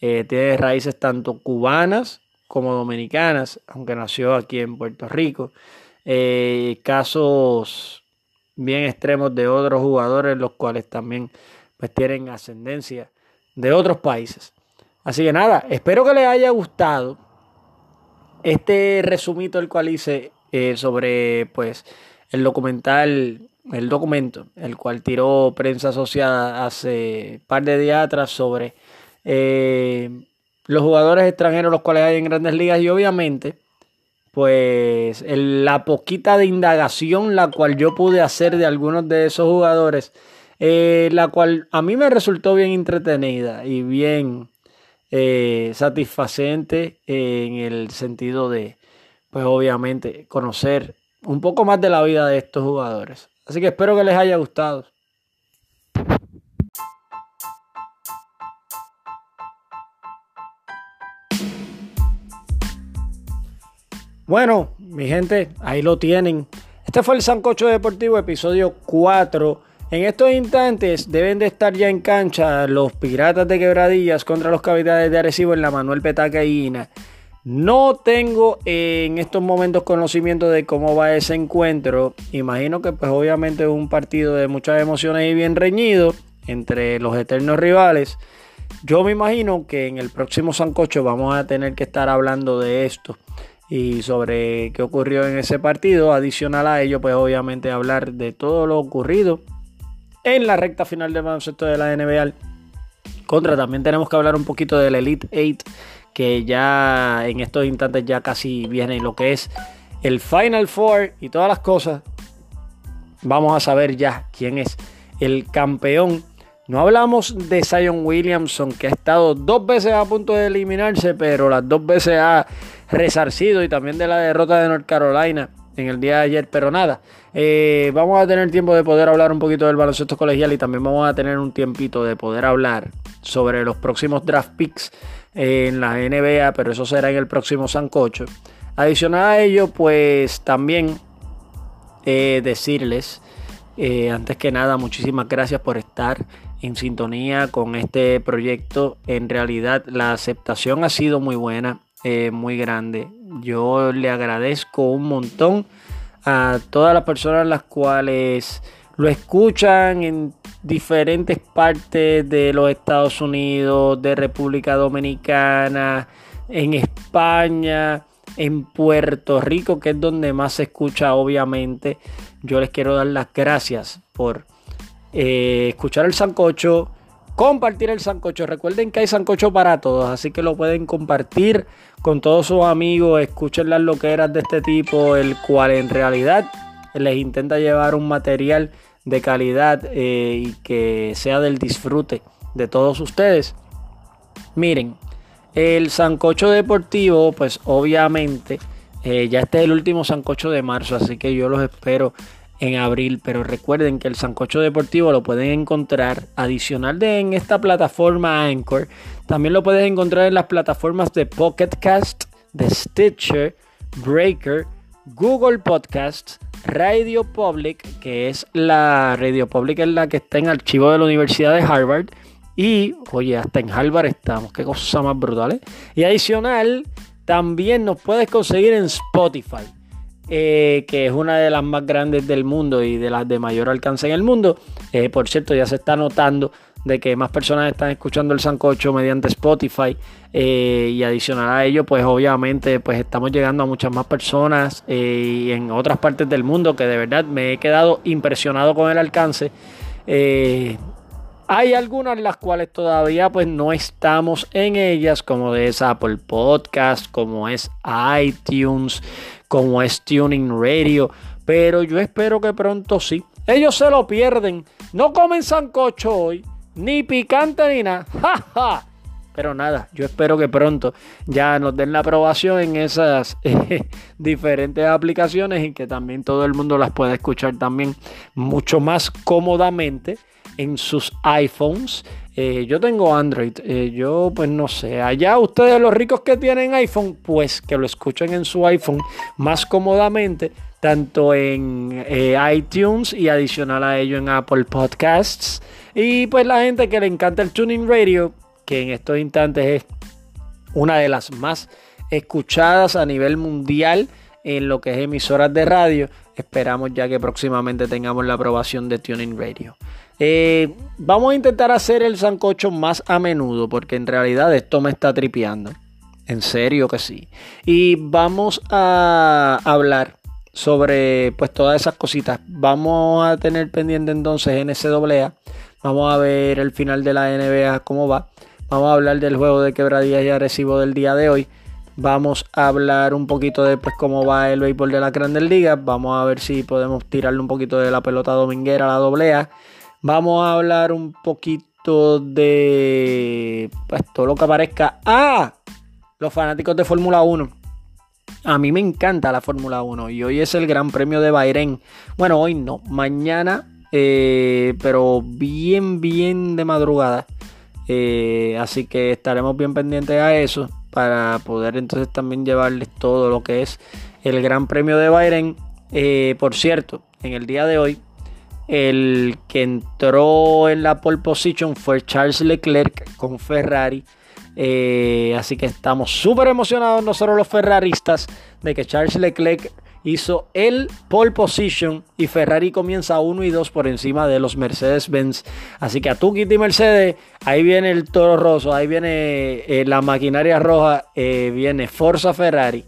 eh, tiene raíces tanto cubanas como dominicanas, aunque nació aquí en Puerto Rico. Eh, casos bien extremos de otros jugadores, los cuales también pues, tienen ascendencia de otros países. Así que nada, espero que les haya gustado este resumito el cual hice sobre pues el documental el documento, el cual tiró prensa asociada hace par de días atrás sobre eh, los jugadores extranjeros los cuales hay en grandes ligas y obviamente pues la poquita de indagación la cual yo pude hacer de algunos de esos jugadores, eh, la cual a mí me resultó bien entretenida y bien eh, satisfacente en el sentido de, pues obviamente, conocer un poco más de la vida de estos jugadores. Así que espero que les haya gustado. Bueno, mi gente, ahí lo tienen. Este fue el Sancocho Deportivo, episodio 4. En estos instantes deben de estar ya en cancha los Piratas de Quebradillas contra los Capitanes de Arecibo en la Manuel Petacaína. No tengo en estos momentos conocimiento de cómo va ese encuentro. Imagino que pues obviamente es un partido de muchas emociones y bien reñido entre los eternos rivales. Yo me imagino que en el próximo Sancocho vamos a tener que estar hablando de esto y sobre qué ocurrió en ese partido. Adicional a ello, pues obviamente hablar de todo lo ocurrido en la recta final del baloncesto de la NBA. Contra también tenemos que hablar un poquito del Elite 8 que ya en estos instantes ya casi viene lo que es el Final Four y todas las cosas. Vamos a saber ya quién es el campeón. No hablamos de Zion Williamson, que ha estado dos veces a punto de eliminarse, pero las dos veces ha resarcido y también de la derrota de North Carolina en el día de ayer, pero nada, eh, vamos a tener tiempo de poder hablar un poquito del baloncesto colegial y también vamos a tener un tiempito de poder hablar sobre los próximos draft picks en la NBA, pero eso será en el próximo Sancocho. Adicional a ello, pues también eh, decirles, eh, antes que nada, muchísimas gracias por estar en sintonía con este proyecto. En realidad, la aceptación ha sido muy buena, eh, muy grande. Yo le agradezco un montón a todas las personas las cuales lo escuchan en diferentes partes de los Estados Unidos, de República Dominicana, en España, en Puerto Rico, que es donde más se escucha obviamente. Yo les quiero dar las gracias por eh, escuchar el sancocho, compartir el sancocho. Recuerden que hay sancocho para todos, así que lo pueden compartir con todos sus amigos, escuchen las loqueras de este tipo, el cual en realidad les intenta llevar un material de calidad eh, y que sea del disfrute de todos ustedes. Miren, el sancocho deportivo, pues obviamente, eh, ya este es el último sancocho de marzo, así que yo los espero en abril. Pero recuerden que el Sancocho Deportivo lo pueden encontrar adicional de en esta plataforma Anchor. También lo puedes encontrar en las plataformas de Pocket Cast, de Stitcher, Breaker, Google Podcasts, Radio Public, que es la Radio Public, es la que está en archivo de la Universidad de Harvard. Y, oye, hasta en Harvard estamos, qué cosa más brutal. ¿eh? Y adicional, también nos puedes conseguir en Spotify. Eh, que es una de las más grandes del mundo y de las de mayor alcance en el mundo. Eh, por cierto, ya se está notando de que más personas están escuchando el Sancocho mediante Spotify eh, y adicional a ello, pues obviamente pues estamos llegando a muchas más personas y en otras partes del mundo que de verdad me he quedado impresionado con el alcance. Hay algunas las cuales todavía pues no estamos en ellas, como es Apple Podcast, como es iTunes, como es Tuning Radio, pero yo espero que pronto sí. Ellos se lo pierden. No comen sancocho hoy, ni picante ni nada. ¡Ja, Pero nada, yo espero que pronto ya nos den la aprobación en esas diferentes aplicaciones y que también todo el mundo las pueda escuchar también mucho más cómodamente en sus iPhones. Eh, yo tengo Android, eh, yo pues no sé, allá ustedes los ricos que tienen iPhone, pues que lo escuchen en su iPhone más cómodamente, tanto en eh, iTunes y adicional a ello en Apple Podcasts. Y pues la gente que le encanta el Tuning Radio, que en estos instantes es una de las más escuchadas a nivel mundial en lo que es emisoras de radio. Esperamos ya que próximamente tengamos la aprobación de Tuning Radio. Eh, vamos a intentar hacer el sancocho más a menudo porque en realidad esto me está tripeando. En serio que sí. Y vamos a hablar sobre pues todas esas cositas. Vamos a tener pendiente entonces NCAA. Vamos a ver el final de la NBA cómo va. Vamos a hablar del juego de quebradillas y agresivo del día de hoy. Vamos a hablar un poquito de pues, cómo va el béisbol de la Grandes Ligas. Vamos a ver si podemos tirarle un poquito de la pelota dominguera la doblea. Vamos a hablar un poquito de pues, todo lo que aparezca. ¡Ah! Los fanáticos de Fórmula 1. A mí me encanta la Fórmula 1 y hoy es el Gran Premio de Bahrein. Bueno, hoy no, mañana, eh, pero bien, bien de madrugada. Eh, así que estaremos bien pendientes a eso para poder entonces también llevarles todo lo que es el Gran Premio de Bahrein. Eh, por cierto, en el día de hoy el que entró en la pole position fue Charles Leclerc con Ferrari. Eh, así que estamos súper emocionados nosotros los ferraristas de que Charles Leclerc hizo el pole position y Ferrari comienza 1 y 2 por encima de los Mercedes-Benz. Así que a tu y Mercedes, ahí viene el toro roso, ahí viene eh, la maquinaria roja, eh, viene Forza Ferrari.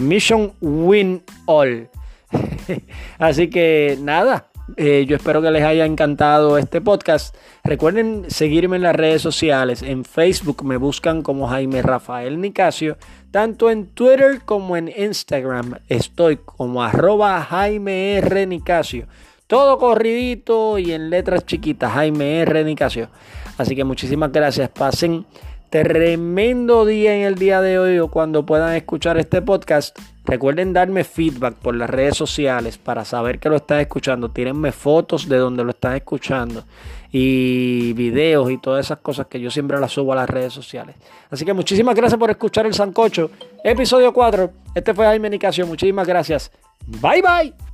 Mission Win All. Así que nada, eh, yo espero que les haya encantado este podcast. Recuerden seguirme en las redes sociales. En Facebook me buscan como Jaime Rafael Nicasio. Tanto en Twitter como en Instagram estoy como arroba Jaime R. Nicasio. Todo corridito y en letras chiquitas, Jaime R. Nicasio. Así que muchísimas gracias. Pasen tremendo día en el día de hoy o cuando puedan escuchar este podcast. Recuerden darme feedback por las redes sociales para saber que lo están escuchando. Tírenme fotos de donde lo están escuchando y videos y todas esas cosas que yo siempre las subo a las redes sociales. Así que muchísimas gracias por escuchar el Sancocho, episodio 4. Este fue Jaime Nicasio. Muchísimas gracias. Bye bye.